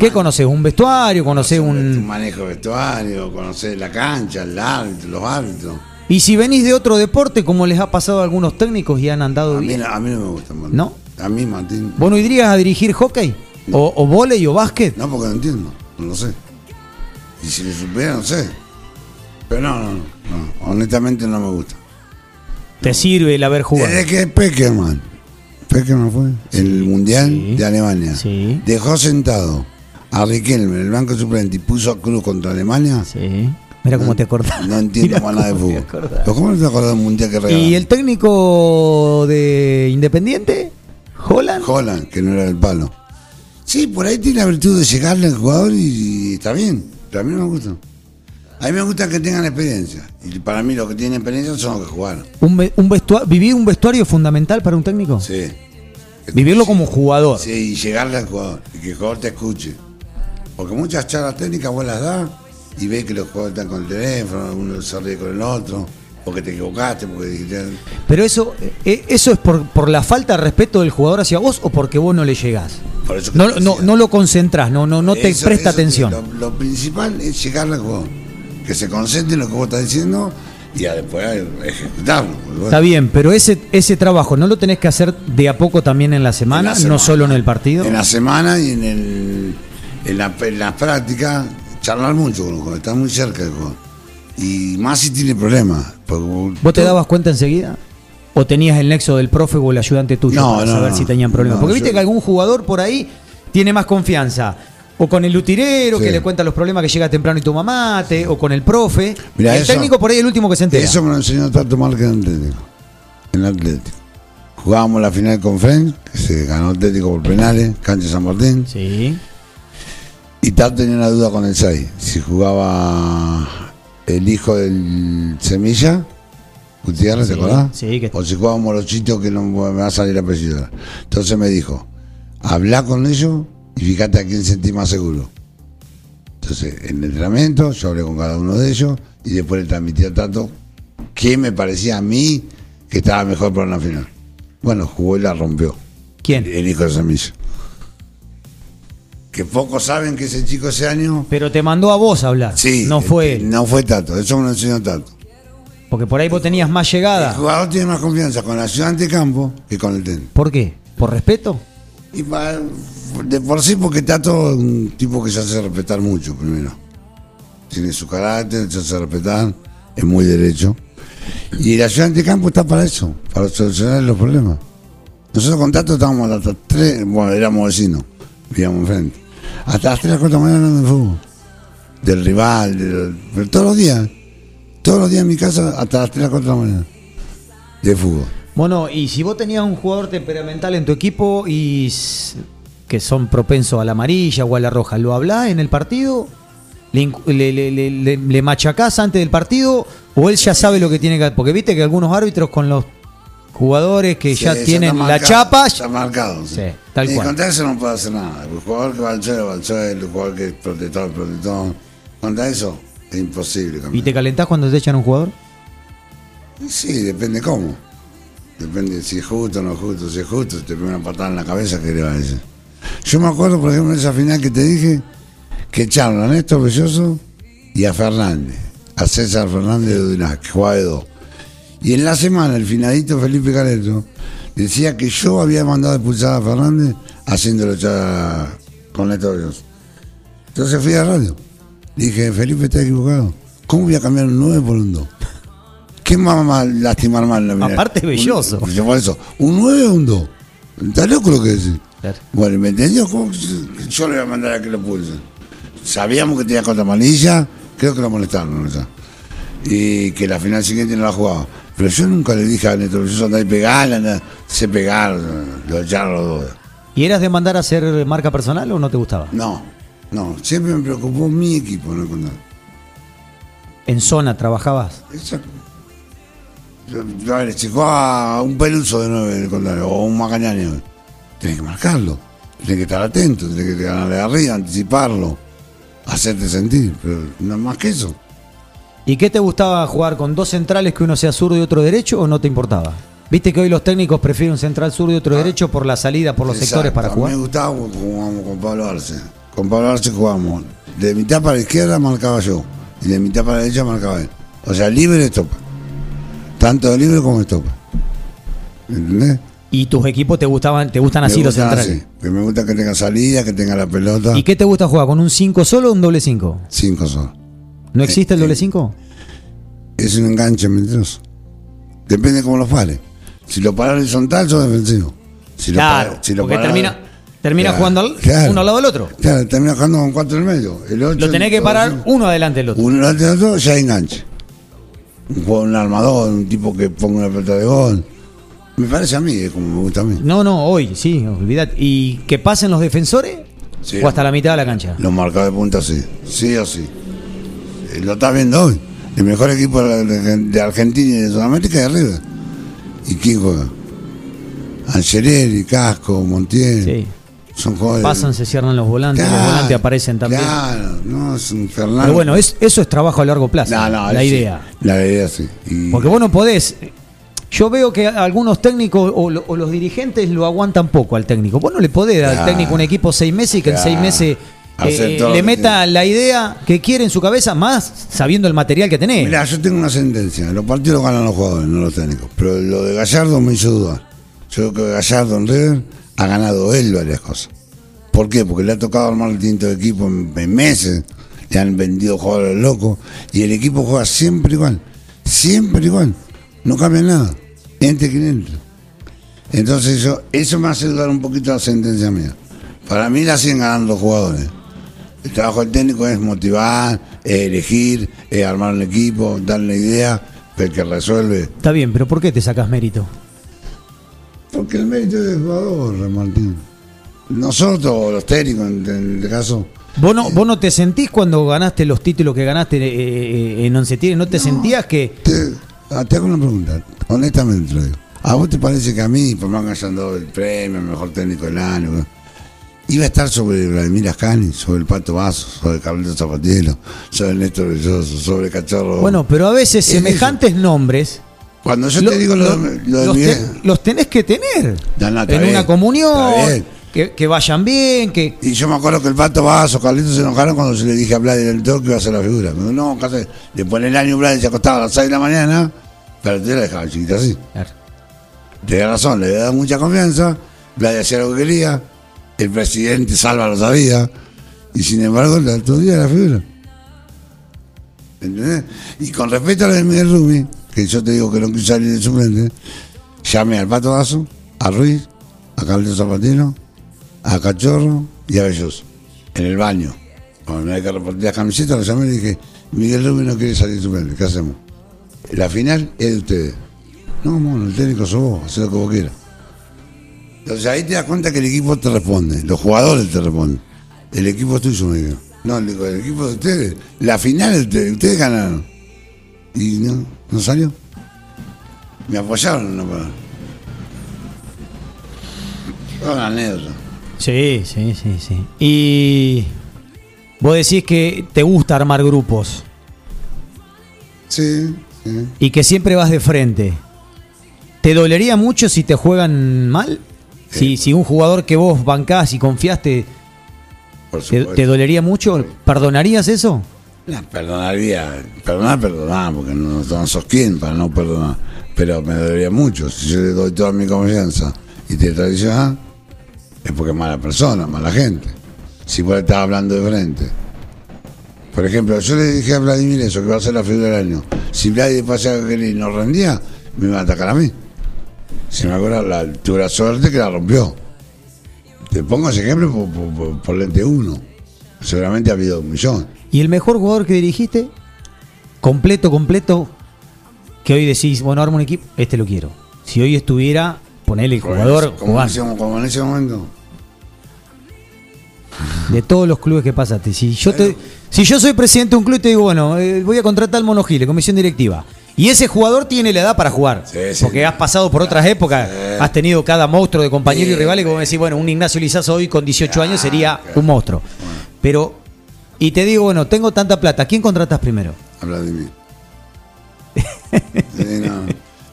Speaker 2: ¿Qué conoces? ¿Un vestuario? ¿Conoces
Speaker 3: Un
Speaker 2: un...?
Speaker 3: manejo de vestuario, conocer la cancha, el árbitro, los árbitros.
Speaker 2: Y si venís de otro deporte, como les ha pasado a algunos técnicos y han andado
Speaker 3: A mí,
Speaker 2: bien.
Speaker 3: a mí no me gusta, Martín.
Speaker 2: ¿No?
Speaker 3: A mí, Martín.
Speaker 2: ¿Vos no irías a dirigir hockey? ¿O, o volei o básquet?
Speaker 3: No, porque no entiendo. No lo sé. Y si lo supiera, no sé. Pero no, no. no. Honestamente no me gusta.
Speaker 2: ¿Te sirve el haber jugado?
Speaker 3: Desde que Peckerman, Peckerman fue, el Mundial
Speaker 2: sí,
Speaker 3: de Alemania,
Speaker 2: sí.
Speaker 3: dejó sentado a Riquelme en el banco suplente y puso a Cruz contra Alemania.
Speaker 2: Sí. Mira cómo te acordás.
Speaker 3: No entiendo más nada de
Speaker 2: te
Speaker 3: fútbol.
Speaker 2: acordás.
Speaker 3: ¿Pero ¿Cómo no te acordás del Mundial que regalaron?
Speaker 2: ¿Y el técnico de Independiente? ¿Holland?
Speaker 3: Holland, que no era el palo. Sí, por ahí tiene la virtud de llegarle al jugador y, y está bien. No me gusta. A mí me gusta que tengan experiencia. Y para mí los que tienen experiencia son los que jugaron.
Speaker 2: ¿Un, ve- un vestua- ¿Vivir un vestuario fundamental para un técnico?
Speaker 3: Sí.
Speaker 2: Vivirlo como jugador.
Speaker 3: Sí, y llegarle al jugador. Y que el jugador te escuche. Porque muchas charlas técnicas vos las das y ves que los jugadores están con el teléfono, uno se ríe con el otro, porque te equivocaste, porque dijiste.
Speaker 2: Pero eso, eh, eso es por, por la falta de respeto del jugador hacia vos o porque vos no le llegás.
Speaker 3: Por eso
Speaker 2: No, no, no lo concentrás, no, no, no te presta atención.
Speaker 3: Lo, lo principal es llegarle al jugador. Que se concentre en lo que vos estás diciendo y a después ejecutarlo.
Speaker 2: Está bien, pero ese, ese trabajo no lo tenés que hacer de a poco también en la semana,
Speaker 3: En la semana.
Speaker 2: no solo en el partido.
Speaker 3: En la semana y en, el, en, la, en las prácticas, charlar mucho con los jugadores, estar muy cerca del jugador. Y más si tiene problemas.
Speaker 2: ¿Vos te dabas cuenta enseguida? ¿O tenías el nexo del profe o el ayudante tuyo
Speaker 3: No,
Speaker 2: para
Speaker 3: no,
Speaker 2: saber
Speaker 3: no.
Speaker 2: si tenían problemas? Porque viste
Speaker 3: yo-
Speaker 2: que algún jugador por ahí tiene más confianza. O con el utirero
Speaker 3: Sí.
Speaker 2: que le cuenta los problemas que llega temprano y toma mate, o con el profe.
Speaker 3: Mirá,
Speaker 2: el
Speaker 3: eso-
Speaker 2: técnico por ahí el último que se entera.
Speaker 3: Eso me lo enseñó Tato Márquez en Atlético. En Atlético. Jugábamos la final con Fren, que se ganó Atlético por penales, cancha San Martín.
Speaker 2: Sí.
Speaker 3: Y Tato tenía una duda con el 6. Si jugaba el hijo del Semilla, Gutiérrez, ¿te
Speaker 2: Sí,
Speaker 3: acordás?
Speaker 2: sí, que-
Speaker 3: O si jugaba Morochito, que no me va a salir la apellido. Entonces me dijo, habla con ellos y fíjate a quién sentí más seguro. Entonces, en el entrenamiento, yo hablé con cada uno de ellos y después le transmití a Tato qué me parecía a mí que estaba mejor para una final. Bueno, jugó y la rompió.
Speaker 2: ¿Quién?
Speaker 3: El hijo de Semilla. Que pocos saben que ese chico ese año.
Speaker 2: Pero te mandó a vos a hablar.
Speaker 3: Sí.
Speaker 2: No fue
Speaker 3: eh,
Speaker 2: él.
Speaker 3: No fue Tato, eso me lo enseñó Tato.
Speaker 2: Porque por ahí vos tenías más
Speaker 3: El
Speaker 2: llegada.
Speaker 3: jugador tiene más confianza con la ayudante de campo que con el técnico.
Speaker 2: ¿Por qué? ¿Por respeto?
Speaker 3: Y pa- de por sí, porque Tato es un tipo que se hace respetar mucho, primero. Tiene su carácter, se hace respetar, es muy derecho. Y el ayudante de campo está para eso, para solucionar los problemas. Nosotros con Tato estábamos hasta las 3, bueno, éramos vecinos, vivíamos enfrente. Hasta las 3 de la mañana de fútbol. Del rival, pero todos los días. Todos los días en mi casa hasta las 3 de la cuarta de la mañana. De fútbol.
Speaker 2: Bueno, y si vos tenías un jugador temperamental en tu equipo y que son propensos a la amarilla o a la roja, ¿lo hablás en el partido? ¿Le, le, machacás antes del partido? ¿O él ya sabe lo que tiene que hacer? Porque viste que algunos árbitros con los jugadores que
Speaker 3: Sí,
Speaker 2: ya tienen la chapa.
Speaker 3: Está marcado.
Speaker 2: Sí, tal
Speaker 3: y
Speaker 2: cual.
Speaker 3: contra eso no puede hacer nada. El jugador que va al suelo, va al suelo. El jugador que es protector, protector. Contra eso es imposible.
Speaker 2: ¿Y te calentás cuando te echan un jugador?
Speaker 3: Sí, depende cómo. Depende si es justo o no es justo. Si es justo, si te pega una patada en la cabeza, ¿qué le va a decir? Yo me acuerdo, por ejemplo, en esa final que te dije, que echaron a Néstor Belloso y a Fernández, a César Fernández de Dunas, que jugaba de dos. Y en la semana, el finadito Felipe Careto decía que yo había mandado a expulsar a Fernández haciéndolo echar con Néstor Belloso. Entonces fui a la radio. Dije, Felipe está equivocado. ¿Cómo voy a cambiar un 9 por un 2? ¿Qué más a lastimar final?
Speaker 2: Aparte, Belloso.
Speaker 3: Un- Por eso, ¿un 9 o un 2? ¿Está loco lo que decís?
Speaker 2: Claro.
Speaker 3: Bueno, ¿me entendió? ¿Cómo que Yo le voy a mandar a que lo pulse. Sabíamos que tenía contra Malilla, creo que lo molestaron. ¿no? Y que la final siguiente no la jugaba. Pero yo nunca le dije a Néstor, yo andar y pegar, sé pegar, lo echaron los dos.
Speaker 2: ¿Y eras de mandar a hacer marca personal o no te gustaba?
Speaker 3: No, no, siempre me preocupó mi equipo, no el contrario.
Speaker 2: ¿En zona trabajabas?
Speaker 3: Exacto. Yo- A ver, si juega un peluso de nueve o un macañaño, tenés que marcarlo, tenés que estar atento, tenés que ganarle arriba, anticiparlo, hacerte sentir, pero no más que eso.
Speaker 2: ¿Y qué te gustaba jugar con dos centrales que uno sea zurdo y otro derecho o no te importaba? ¿Viste que hoy los técnicos prefieren un central zurdo y otro derecho por la salida, por los
Speaker 3: Exacto.
Speaker 2: sectores para
Speaker 3: A mí
Speaker 2: jugar?
Speaker 3: Me gustaba jugábamos con Pablo Arce. Con Pablo Arce jugábamos. De mitad para la izquierda marcaba yo. Y de mitad para la derecha marcaba él. O sea, libre estopa. Tanto de libre como de estopa. ¿Entendés?
Speaker 2: ¿Y tus equipos te gustaban, te gustan así
Speaker 3: Me
Speaker 2: los centrales?
Speaker 3: así, que me gusta que tenga salida, que tenga la pelota.
Speaker 2: ¿Y qué te gusta jugar? ¿Con un 5 solo o un doble 5?
Speaker 3: Cinco solo.
Speaker 2: ¿No existe el
Speaker 3: Eh,
Speaker 2: doble
Speaker 3: eh.
Speaker 2: 5?
Speaker 3: Es un enganche mentiroso. Depende de cómo lo pare. Si lo para horizontal, sos defensivo. Si lo
Speaker 2: Claro,
Speaker 3: para- si lo
Speaker 2: porque
Speaker 3: para-
Speaker 2: termina, termina
Speaker 3: Claro,
Speaker 2: jugando al-
Speaker 3: claro.
Speaker 2: uno al lado del otro.
Speaker 3: Claro, termina jugando con cuatro en el medio. El ocho,
Speaker 2: Lo tenés que parar uno adelante del otro.
Speaker 3: Uno delante del otro ya enganche. Un juego, un armador, un tipo que ponga una pelota de gol. Me parece a mí, es como me gusta a mí.
Speaker 2: No, no, hoy, sí, olvidate. ¿Y que pasen los defensores?
Speaker 3: Sí.
Speaker 2: ¿O hasta la mitad de la cancha?
Speaker 3: Los marcados de punta sí, sí o sí. Eh, Lo estás viendo hoy. El mejor equipo de Argentina y de Sudamérica es River. ¿Y quién juega? Angelelli, Casco, Montiel.
Speaker 2: Sí.
Speaker 3: Son jugadores.
Speaker 2: Pasan, se cierran los volantes, los volantes aparecen también.
Speaker 3: Claro, no, es un Fernando.
Speaker 2: Pero bueno, es- eso es trabajo a largo plazo.
Speaker 3: No, no,
Speaker 2: la
Speaker 3: sí.
Speaker 2: idea.
Speaker 3: La idea sí. Y-
Speaker 2: Porque vos no podés. Yo veo que algunos técnicos o, lo- o los dirigentes lo aguantan poco al técnico. Vos no le podés dar al
Speaker 3: Claro.
Speaker 2: técnico un equipo seis meses y que en seis
Speaker 3: Claro.
Speaker 2: meses eh, le meta la idea que quiere en su cabeza, más sabiendo el material que tenés.
Speaker 3: Mirá, yo tengo una sentencia. Los partidos ganan los jugadores, no los técnicos. Pero lo de Gallardo me hizo dudar. Yo creo que Gallardo en River ha ganado él varias cosas. ¿Por qué? Porque le ha tocado armar el distinto de equipo en, en meses. Le han vendido jugadores locos. Y el equipo juega siempre igual. Siempre igual. No cambia nada. Entre quien entre. Entonces yo, eso me hace dudar un poquito la sentencia mía. Para mí la siguen ganando los jugadores. El trabajo del técnico es motivar, es elegir, es armar un equipo, darle idea, pero el que resuelve.
Speaker 2: Está bien, pero ¿por qué te sacas mérito?
Speaker 3: Porque el mérito es del jugador, Martín. Nosotros, los técnicos, en, en este caso,
Speaker 2: ¿Vos no, ¿Vos no te sentís cuando ganaste los títulos que ganaste eh, eh, en Once Tigres? ¿No te sentías que.?
Speaker 3: te, te hago una pregunta, honestamente te lo digo. ¿A vos te parece que a mí, por más dado el premio, el mejor técnico del año, iba a estar sobre Vladimir Ascani, sobre el Pato Vaso, sobre Carlito Zapatielo, sobre Néstor Belloso, sobre Cachorro?
Speaker 2: Bueno, pero a veces
Speaker 3: Es
Speaker 2: semejantes nombres.
Speaker 3: cuando yo
Speaker 2: lo-
Speaker 3: te digo lo,
Speaker 2: lo-
Speaker 3: de- lo de
Speaker 2: los,
Speaker 3: Miguel,
Speaker 2: los tenés que tener. En
Speaker 3: bien,
Speaker 2: una comunión, que, que vayan bien, que.
Speaker 3: Y yo me acuerdo que el Pato Vaso, Carlitos se enojaron cuando se le dije a Vlad del Toro que iba a hacer la figura. Cuando no, casi, después en el año Vlad se acostaba a las 6 de la mañana, pero te la dejaba chiquita así. Tenía razón, le había dado mucha confianza, Vlad hacía lo que quería, el presidente Salva lo sabía, y sin embargo el otro día la figura. ¿Entendés? Y con respecto a lo de Miguel Rumi, que yo te digo que no quiso salir de suplente, llamé al Pato Vaso, a Ruiz, a Carlitos Zapatino, a Cachorro y a Belloso, en el baño. Cuando me había que repartir las camisetas, lo llamé y le dije, Miguel Rumi no quiere salir de suplente, ¿qué hacemos? La final es de ustedes. No, mono, el técnico sos vos, haz lo que vos quieras. Entonces ahí te das cuenta que el equipo te responde, los jugadores te responden. El equipo es tuyo, me dijo. No, le digo, el equipo de ustedes. La final es de ustedes, ustedes ganaron. Y no, no salió. Me apoyaron, no para. Una anécdota.
Speaker 2: Sí, sí, sí, sí. Y. Vos decís que te gusta armar grupos
Speaker 3: Sí,
Speaker 2: y que siempre vas de frente. ¿Te dolería mucho si te juegan mal? Si, si un jugador que vos bancás y confiaste, ¿te, dolería mucho? ¿Perdonarías eso?
Speaker 3: No, perdonaría, perdonar, perdonar, porque no, no sos quien para no perdonar. Pero me dolería mucho. Si yo le doy toda mi confianza y te traicionas, es porque es mala persona, mala gente. Si vos le estás hablando de frente. Por ejemplo, yo le dije a Vladimir eso, que va a ser la figura del año. Si Vladimir pasaba que y no rendía, me iba a atacar a mí. Si me acuerdo, la, tuve la suerte que la rompió. Te pongo ese ejemplo por, por- por- por lente uno. Seguramente ha habido un millón.
Speaker 2: ¿Y el mejor jugador que dirigiste? Completo, completo. que hoy decís, bueno, armo un equipo, este lo quiero. Si hoy estuviera, ponele el jugador
Speaker 3: como en ese momento.
Speaker 2: De todos los clubes que pasaste. Si yo te, si yo soy presidente de un club y te digo, bueno, eh, voy a contratar al Mono Giles, comisión directiva. Y ese jugador tiene la edad para jugar.
Speaker 3: Sí, sí.
Speaker 2: porque has pasado por otras épocas. Has tenido cada monstruo de compañeros y rivales. Como decís, bueno, un Ignacio Lizazo hoy con 18 años sería un monstruo. Pero, y te digo, bueno, tengo tanta plata. ¿Quién contratas primero?
Speaker 3: Mí. Sí, no.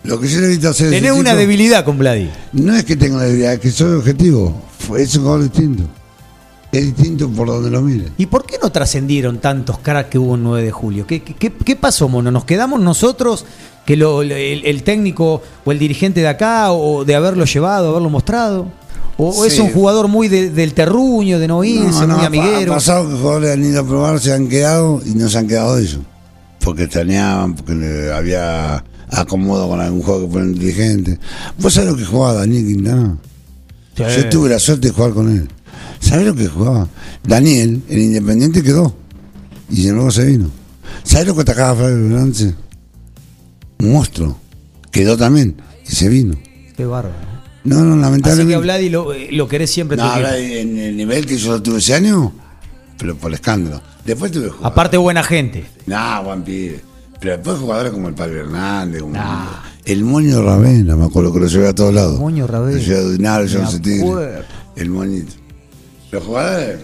Speaker 3: Lo que yo necesito hacer
Speaker 2: Tenés una debilidad con Vladi.
Speaker 3: No es que tenga debilidad, es que soy objetivo. Es un jugador distinto. Es distinto por donde lo mire.
Speaker 2: ¿Y por qué no trascendieron tantos cracks que hubo en 9 de julio? ¿Qué, qué- qué- qué pasó, Mono? ¿Nos quedamos nosotros, que lo- el, el técnico o el dirigente de acá, o de haberlo llevado, haberlo mostrado? ¿O, es un jugador muy de- del terruño, de no irse, muy
Speaker 3: ha pa-
Speaker 2: amiguero?
Speaker 3: Ha pasado que jugadores han ido a probar, se han quedado y no se han quedado ellos. Porque extrañaban, porque le había acomodo con algún juego que ponen dirigente. ¿Vos sabés lo que jugaba Daniel Quintana?
Speaker 2: Sí.
Speaker 3: Yo tuve la suerte de jugar con él. ¿Sabés lo que jugaba? Daniel, el Independiente quedó. Y de nuevo se vino. ¿Sabés lo que atacaba Flavio Belance? Un monstruo. Quedó también. Y se vino.
Speaker 2: Qué bárbaro.
Speaker 3: No, no,
Speaker 2: Así que
Speaker 3: lamentablemente.
Speaker 2: a Vladi lo, eh, lo querés siempre.
Speaker 3: No, ahora en el nivel que yo tuve ese año, pero por escándalo. Después tuve jugadores.
Speaker 2: Aparte, buena gente.
Speaker 3: Nah, buen pibe. Pero después jugadores como el Pablo Hernández, como el Moño Ravena, me acuerdo que lo llevé a todos lados.
Speaker 2: Moño Ravena.
Speaker 3: Lo llevé a. El Moñito. Los jugadores,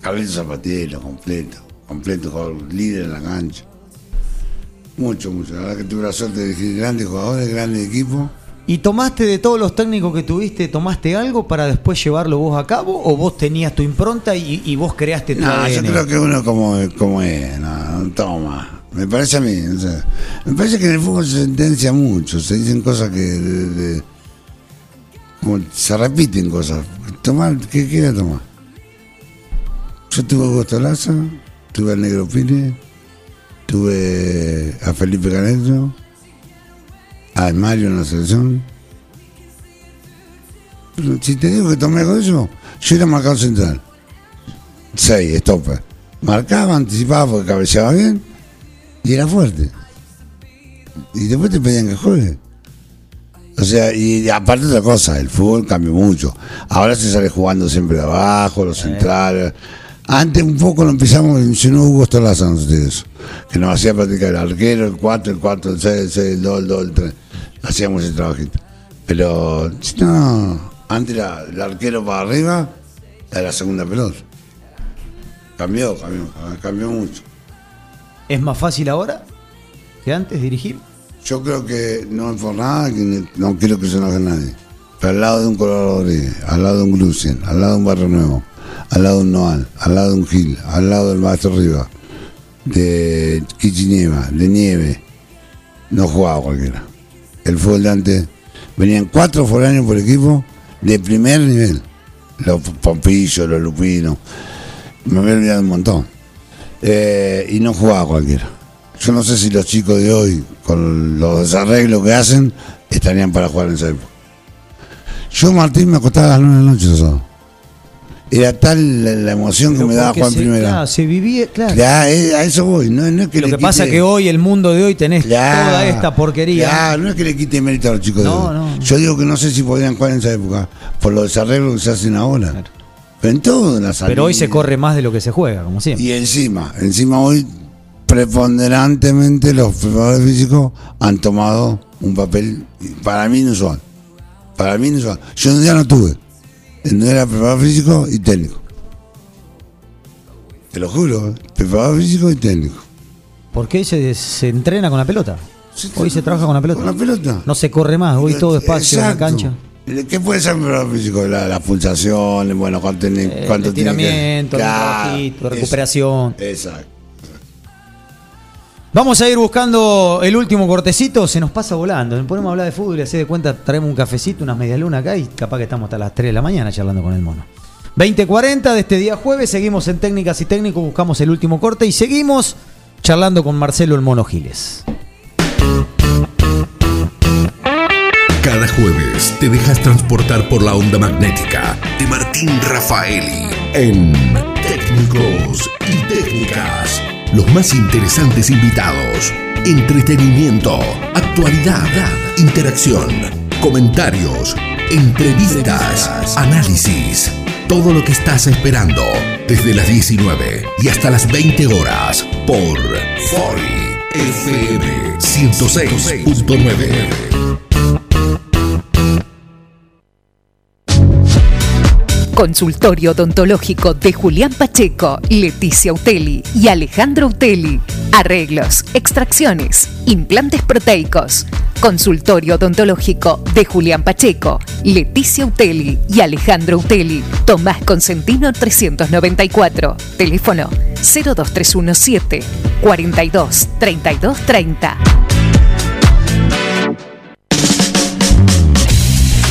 Speaker 3: Carlito Zapatiero, completo. Completo, jugador líder en la cancha. Mucho, mucho. La verdad que tuve la suerte de dirigir grandes jugadores, grandes equipos.
Speaker 2: ¿Y tomaste de todos los técnicos que tuviste, tomaste algo para después llevarlo vos a cabo? ¿O vos tenías tu impronta y, y vos creaste tu
Speaker 3: No, yo creo que uno como, como es, no, no toma. Me parece a mí, o sea, me parece que en el fútbol se sentencia mucho, se dicen cosas que de- de- como se repiten cosas. Tomar, ¿qué quiere tomar? Yo tuve a Augusto Laza, tuve al Negro Pine, tuve a Felipe Caneto, a Mario en la selección. Si te digo que tomé con eso, yo era marcado central. 6, stopper. Marcaba, anticipaba porque cabeceaba bien y era fuerte. Y después te pedían que juegue. O sea, y aparte otra cosa, el fútbol cambió mucho. Ahora se sale jugando siempre de abajo, los centrales. Antes un poco lo empezamos, mencionó Hugo Stolaza, no sé de eso, que nos hacía practicar el arquero, el 4, el 4, el 6, el 6, el 2, el 2, el 3. Hacíamos ese trabajito. Pero, si no, antes era el arquero para arriba, era la segunda pelota. Cambió, cambió, cambió mucho.
Speaker 2: ¿Es más fácil ahora que antes dirigir?
Speaker 3: Yo creo que no es por nada, no quiero que se enoje nadie. Pero al lado de un Colorado Rodríguez, al lado de un Glucien, al lado de un Barrio Nuevo, al lado de un Noal, al lado de un Gil, al lado del Maestro Riva, de Quichineva, de Nieve, no jugaba cualquiera. El fútbol de antes, venían cuatro foráneos por equipo de primer nivel. Los Pompillos, los Lupinos, me había olvidado un montón. Eh, y no jugaba cualquiera. Yo no sé si los chicos de hoy, con los desarreglos que hacen, estarían para jugar en esa época. Yo, Martín, me acostaba a las 9 de la noche sábados. Era tal la, la emoción que me daba Juan
Speaker 2: se,
Speaker 3: primera.
Speaker 2: claro, se vivía, claro.
Speaker 3: Ya, eh, a eso voy. No, no es que
Speaker 2: Lo
Speaker 3: le
Speaker 2: que pasa es que hoy, el mundo de hoy, tenés toda esta porquería.
Speaker 3: Claro, no es que le quite mérito a los chicos
Speaker 2: No,
Speaker 3: de hoy.
Speaker 2: no.
Speaker 3: Yo digo que no sé si podrían jugar en esa época por los desarreglos que se hacen ahora.
Speaker 2: Claro.
Speaker 3: Pero en todo, en la
Speaker 2: Pero hoy se
Speaker 3: salida.
Speaker 2: corre más de lo que se juega, como siempre.
Speaker 3: Y encima, encima hoy preponderantemente los preparadores físicos han tomado un papel para mí inusual. Para mí inusual. Yo día no tuve. No era preparador físico y técnico. Te lo juro, ¿eh? preparador físico y técnico.
Speaker 2: ¿Por qué se, se entrena con la pelota? Hoy se trabaja con la pelota.
Speaker 3: Con la pelota.
Speaker 2: No se corre más, hoy todo espacio en la cancha.
Speaker 3: ¿Qué puede ser un preparador físico? La- Las pulsaciones, bueno, cuánto, tiene-
Speaker 2: El
Speaker 3: cuánto tiene que-
Speaker 2: el
Speaker 3: Claro,
Speaker 2: trabajito,
Speaker 3: eso.
Speaker 2: recuperación.
Speaker 3: Exacto.
Speaker 2: Vamos a ir buscando el último cortecito, se nos pasa volando. Nos ponemos a hablar de fútbol y así de cuenta traemos un cafecito, unas medialunas acá y capaz que estamos hasta las 3 de la mañana charlando con el mono. 20.40 de este día jueves, seguimos en Técnicas y Técnicos, buscamos el último corte y seguimos charlando con Marcelo el Mono Giles.
Speaker 1: Cada jueves te dejas transportar por la onda magnética de Martín Rafaeli en Técnicos y Técnicas. Los más interesantes invitados, entretenimiento, actualidad, interacción, comentarios, entrevistas, análisis. Todo lo que estás esperando desde las 19 y hasta las 20 horas por Fori FM 106.9.
Speaker 4: Consultorio odontológico de Julián Pacheco, Leticia Uteli y Alejandro Uteli. Arreglos, extracciones, implantes proteicos. Consultorio odontológico de Julián Pacheco, Leticia Uteli y Alejandro Uteli. Tomás Consentino 394. Teléfono 02317 42 32 30.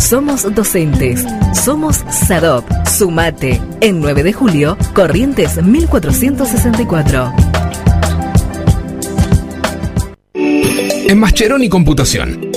Speaker 7: Somos docentes. Somos SADOP. Sumate. En 9 de julio, Corrientes 1464.
Speaker 8: En Mascheroni Computación,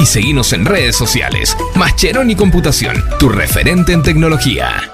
Speaker 8: y seguinos en redes sociales. Mascheroni Computación, tu referente en tecnología.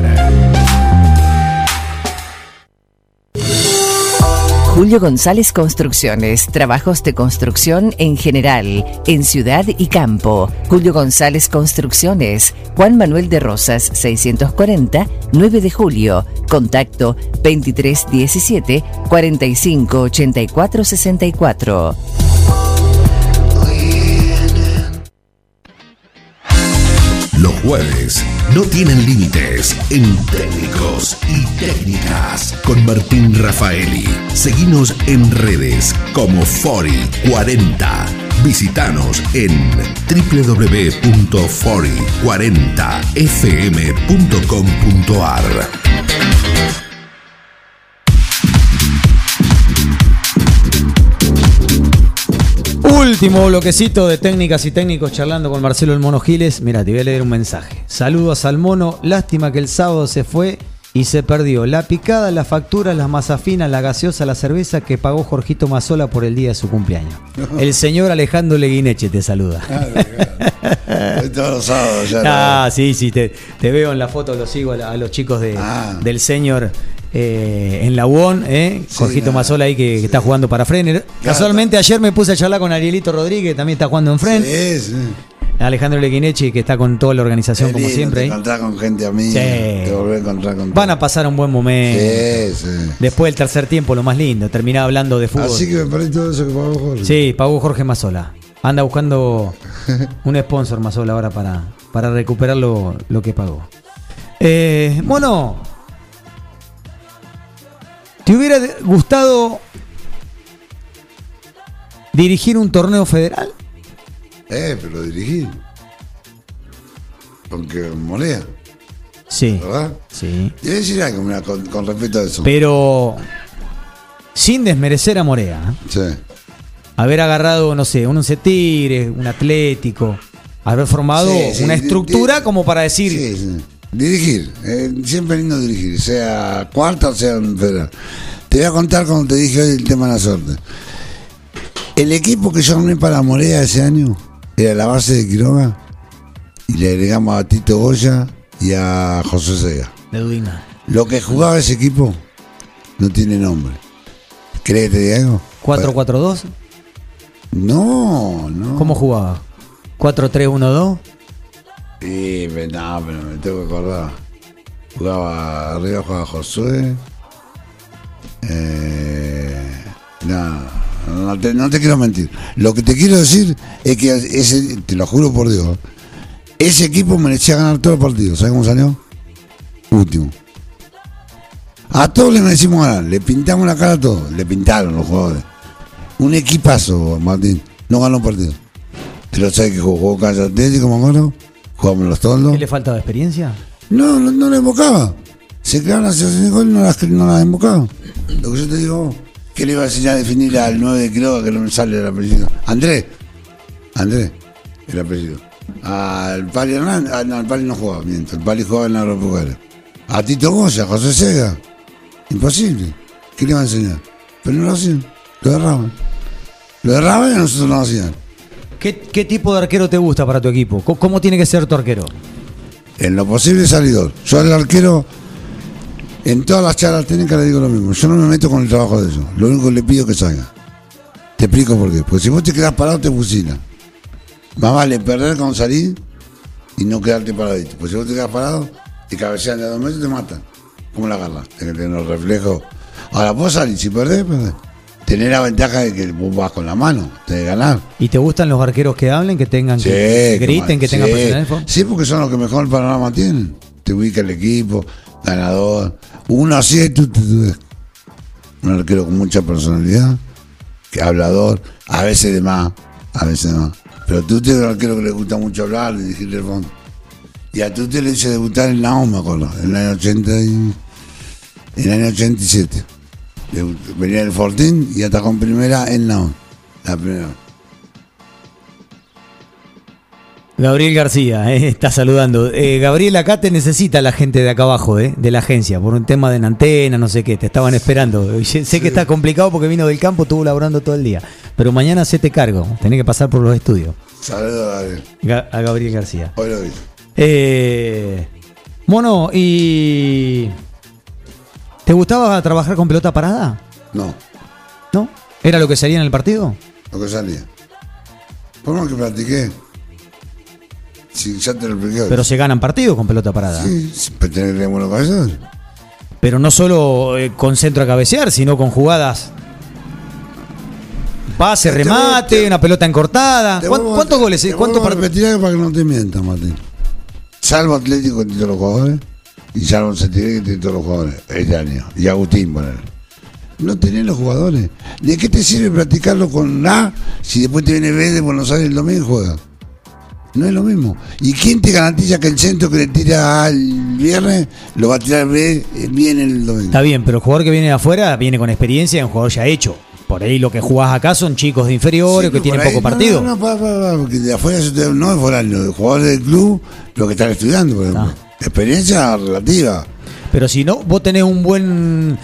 Speaker 5: Julio González Construcciones, trabajos de construcción en general, en ciudad y campo. Julio González Construcciones, Juan Manuel de Rosas, 640, 9 de julio. Contacto 2317 4584 64.
Speaker 1: Los jueves no tienen límites en técnicos y técnicas con Martín Rafaeli. Seguimos en redes como Fori40. Visítanos en www.fori40fm.com.ar.
Speaker 2: Último bloquecito de técnicas y técnicos charlando con Marcelo el Mono Giles. Mira, te voy a leer un mensaje. Saludos al mono. Lástima que el sábado se fue y se perdió la picada, la factura, las masafinas, la gaseosa, la cerveza que pagó Jorgito Mazola por el día de su cumpleaños. El señor Alejandro Leguineche te saluda.
Speaker 3: Todos los sábados ya.
Speaker 2: Ah, sí, sí, te, te veo en la foto, lo sigo a, la- a los chicos de,
Speaker 3: Ah.
Speaker 2: del señor eh, en la UON, eh,
Speaker 3: Sí,
Speaker 2: Jorgito Mazola ahí que, está jugando para Frener. Casualmente ayer me puse a charlar con Arielito Rodríguez, también está jugando en Fren.
Speaker 3: Sí, sí.
Speaker 2: Alejandro Leguineche, que está con toda la organización
Speaker 3: Qué
Speaker 2: como
Speaker 3: lindo,
Speaker 2: siempre.
Speaker 3: Te
Speaker 2: ahí.
Speaker 3: encontrás con gente amiga.
Speaker 2: Sí.
Speaker 3: Te volvés a encontrar con
Speaker 2: Van a pasar un buen momento.
Speaker 3: Sí, sí.
Speaker 2: Después del tercer tiempo, lo más lindo, terminar hablando de fútbol.
Speaker 3: Así que me perdí todo eso que pagó Jorge.
Speaker 2: Sí, pagó Jorge Mazola. Anda buscando un sponsor Mazola ahora para, para recuperar lo, lo que pagó. Eh, mono, ¿te hubiera gustado ¿Dirigir un torneo federal?
Speaker 3: Eh, pero dirigir. Porque molea,
Speaker 2: Sí.
Speaker 3: ¿verdad?
Speaker 2: Sí.
Speaker 3: A decir algo, mira, con, con respecto a eso.
Speaker 2: Pero sin desmerecer a Morea. ¿eh?
Speaker 3: Sí.
Speaker 2: Haber agarrado, no sé, un Once Tigres, un Atlético, haber formado
Speaker 3: Sí, sí,
Speaker 2: una estructura como para decir,
Speaker 3: Sí, sí. Dirigir, eh, siempre lindo dirigir, sea cuarta o sea en federal. Te voy a contar como te dije hoy el tema de la suerte. El equipo que yo armé para Morea ese año era la base de Quiroga y le agregamos a Tito Goya y a José Sega.
Speaker 2: de Dudina.
Speaker 3: Lo que jugaba ese equipo no tiene nombre. ¿Crees que te diga algo?
Speaker 2: 4-4-2,
Speaker 3: No, no.
Speaker 2: ¿cómo jugaba? 4-3-1-2,
Speaker 3: Pero no, pero me tengo que acordar. Jugaba arriba, jugaba Josué. Eh, no, no te, no te quiero mentir. Lo que te quiero decir es que ese, te lo juro por Dios, ese equipo merecía ganar todos los partidos. ¿Sabes cómo salió? Último. A todos le merecimos ganar. Le pintamos la cara a todos. Le pintaron los jugadores. Un equipazo, Martín. No ganó un partido. Pero sabes que jugó, jugó Calle Atlético, me acuerdo. Jugamos los toldos.
Speaker 2: ¿qué le faltaba experiencia?
Speaker 3: No, no, no la invocaba. Se quedaron las situaciones de gol y no las, no las. Lo que yo te digo, que le iba a enseñar a definir al 9 de Quiroga que no me sale el apellido. Andrés. Andrés, el apellido. Al Pali Hernández, ah, no, el Pali no jugaba, miento. El Pali jugaba en la Agropecuaria. A Tito Goya, José Sega. Imposible. ¿Qué le iba a enseñar? Pero no lo hacían. Lo erraban. Lo erraban y a nosotros nos hacían.
Speaker 2: ¿Qué, tipo de arquero te gusta para tu equipo? ¿Cómo, tiene que ser tu arquero?
Speaker 3: En lo posible salidor. Yo al arquero, en todas las charlas técnicas le digo lo mismo. Yo no me meto con el trabajo de ellos. Lo único que le pido es que salga. Te explico por qué. Porque si vos te quedás parado, te fusila. Más vale perder con salir y no quedarte paradito. Porque si vos te quedas parado y cabecean de dos metros, te matan. ¿Cómo la agarras? Tienes que tener reflejos. Ahora vos salís, si perdés, perdés. Tener la ventaja de que vos vas con la mano, que ganar.
Speaker 2: ¿Y te gustan los arqueros que hablen, que tengan,
Speaker 3: Sí,
Speaker 2: que griten, que
Speaker 3: sí.
Speaker 2: tengan personalidad?
Speaker 3: Sí, porque son los que mejor panorama tienen. Te ubica el equipo, ganador. Uno así y tú, tú, tú. Un arquero con mucha personalidad, que hablador, a veces de más, a veces de más. Pero tú tienes un arquero que le gusta mucho hablar, dirigirle el fondo. Y a tú te le hice debutar en la acuerdo, en el año 80 y, en el año 87. Venía del Fortín y atacó en primera en la la primera.
Speaker 2: Gabriel García eh, está saludando. Eh, Gabriel, acá te necesita la gente de acá abajo, eh, de la agencia, por un tema de una antena, no sé qué. Te estaban esperando. Sé que está complicado porque vino del campo, estuvo laburando todo el día. Pero mañana se te cargo. Tenés que pasar por los estudios.
Speaker 3: Saludos a Gabriel.
Speaker 2: Ga- a Gabriel García.
Speaker 3: Hoy lo vi.
Speaker 2: Mono, ¿y te gustaba trabajar con pelota parada?
Speaker 3: No.
Speaker 2: ¿No? ¿Era lo que salía en el partido?
Speaker 3: lo que salía. Por más que practiqué. Si ya te lo expliqué.
Speaker 2: Pero se ganan partidos con pelota parada.
Speaker 3: Sí, sí, pero tener buenos cabezas.
Speaker 2: Pero no solo eh, con centro a cabecear, sino con jugadas. Pase,
Speaker 3: Te
Speaker 2: remate,
Speaker 3: te-
Speaker 2: una pelota encortada.
Speaker 3: Te
Speaker 2: ¿Cuán-
Speaker 3: vuelvo a-
Speaker 2: ¿Cuántos goles?
Speaker 3: Te
Speaker 2: ¿Cuántos
Speaker 3: vuelvo a
Speaker 2: par-
Speaker 3: repetir algo para que no te mientas, Martín. Salvo Atlético todos los jugadores. Y salvo Santiago que tiene todos los jugadores. Este año. Y Agustín, poner. No tenés los jugadores. ¿De qué te sirve practicarlo con A si después te viene B de Buenos Aires el domingo y juega? No es lo mismo. ¿Y quién te garantiza que el centro que le tira A el viernes lo va a tirar B eh, bien el domingo?
Speaker 2: Está bien, pero el jugador que viene de afuera viene con experiencia y un jugador ya hecho. Por ahí lo que jugás acá son chicos de inferiores
Speaker 3: Sí,
Speaker 2: que tienen
Speaker 3: ahí-
Speaker 2: poco partido.
Speaker 3: No, no, no, porque de afuera no es foráneo, los jugadores del club, lo que están estudiando, por ejemplo.
Speaker 2: Ah.
Speaker 3: Experiencia relativa.
Speaker 2: Pero si no, vos tenés un buen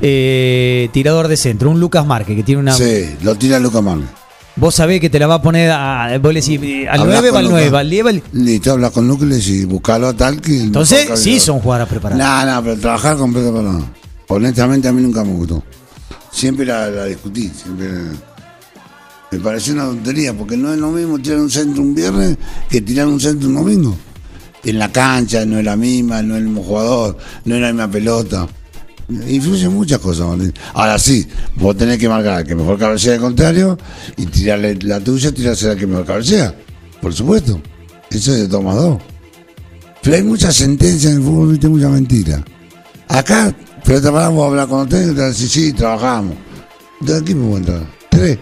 Speaker 2: eh, tirador de centro, un Lucas Márquez que tiene una.
Speaker 3: Sí, lo tira Lucas Marley.
Speaker 2: Vos sabés que te la va a poner a. Vos le decís, eh, al
Speaker 3: Hablás
Speaker 2: 9 va al
Speaker 3: Lucas.
Speaker 2: 9, al 10 va al.
Speaker 3: Listo, hablas con Lucas y le decís, buscalo a tal que.
Speaker 2: Entonces, sí son jugadoras preparadas.
Speaker 3: No, no, pero trabajar con pelota para nada. Honestamente, a mí nunca me gustó. Siempre la, la discutí, siempre. Me pareció una tontería, porque no es lo mismo tirar un centro un viernes que tirar un centro un domingo. En la cancha no es la misma, no es el mismo jugador, no es la misma pelota. Influyen muchas cosas, Martín. Ahora sí, vos tenés que marcar que mejor cabecea el contrario y tirarle la tuya, tirarse la que mejor cabecea. Por supuesto. Eso es de más dos. Pero hay muchas sentencias en el fútbol, viste, mucha mentira. Acá, pero te paramos a hablar con ustedes y te decir, sí, trabajamos. ¿De qué me entrar? Tres.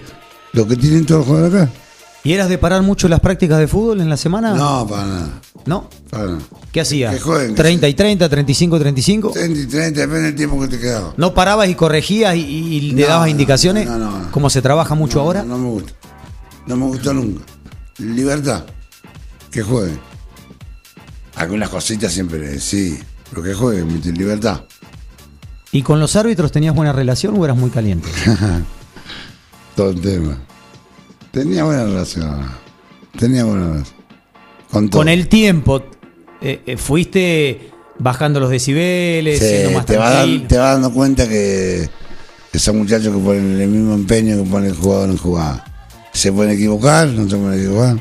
Speaker 3: Lo que tienen todos los jugadores acá.
Speaker 2: ¿Y eras de parar mucho las prácticas de fútbol en la semana?
Speaker 3: No, para nada.
Speaker 2: ¿No?
Speaker 3: Para nada.
Speaker 2: ¿Qué hacías?
Speaker 3: Jueguen, que
Speaker 2: 30 y 30, 35 y 35.
Speaker 3: 30 y 30, depende del tiempo que te quedaba.
Speaker 2: ¿No parabas y corregías y, y le
Speaker 3: No,
Speaker 2: dabas
Speaker 3: no,
Speaker 2: indicaciones?
Speaker 3: no, no, no.
Speaker 2: ¿Cómo se trabaja mucho ahora?
Speaker 3: No, me gusta. No me gustó nunca. Libertad. Que jueguen. Algunas cositas siempre, sí. Pero que jueguen, libertad.
Speaker 2: ¿Y con los árbitros tenías buena relación o eras muy caliente?
Speaker 3: Todo el tema. Tenía buena relación. Tenía buena relación. Con, todo.
Speaker 2: Con el tiempo, eh, eh, fuiste bajando los decibeles,
Speaker 3: Sí,
Speaker 2: siendo más
Speaker 3: te, vas
Speaker 2: tranquilo.
Speaker 3: te vas dando cuenta que, que son muchachos que ponen el mismo empeño que pone el jugador en jugada. Se pueden equivocar, no se pueden equivocar.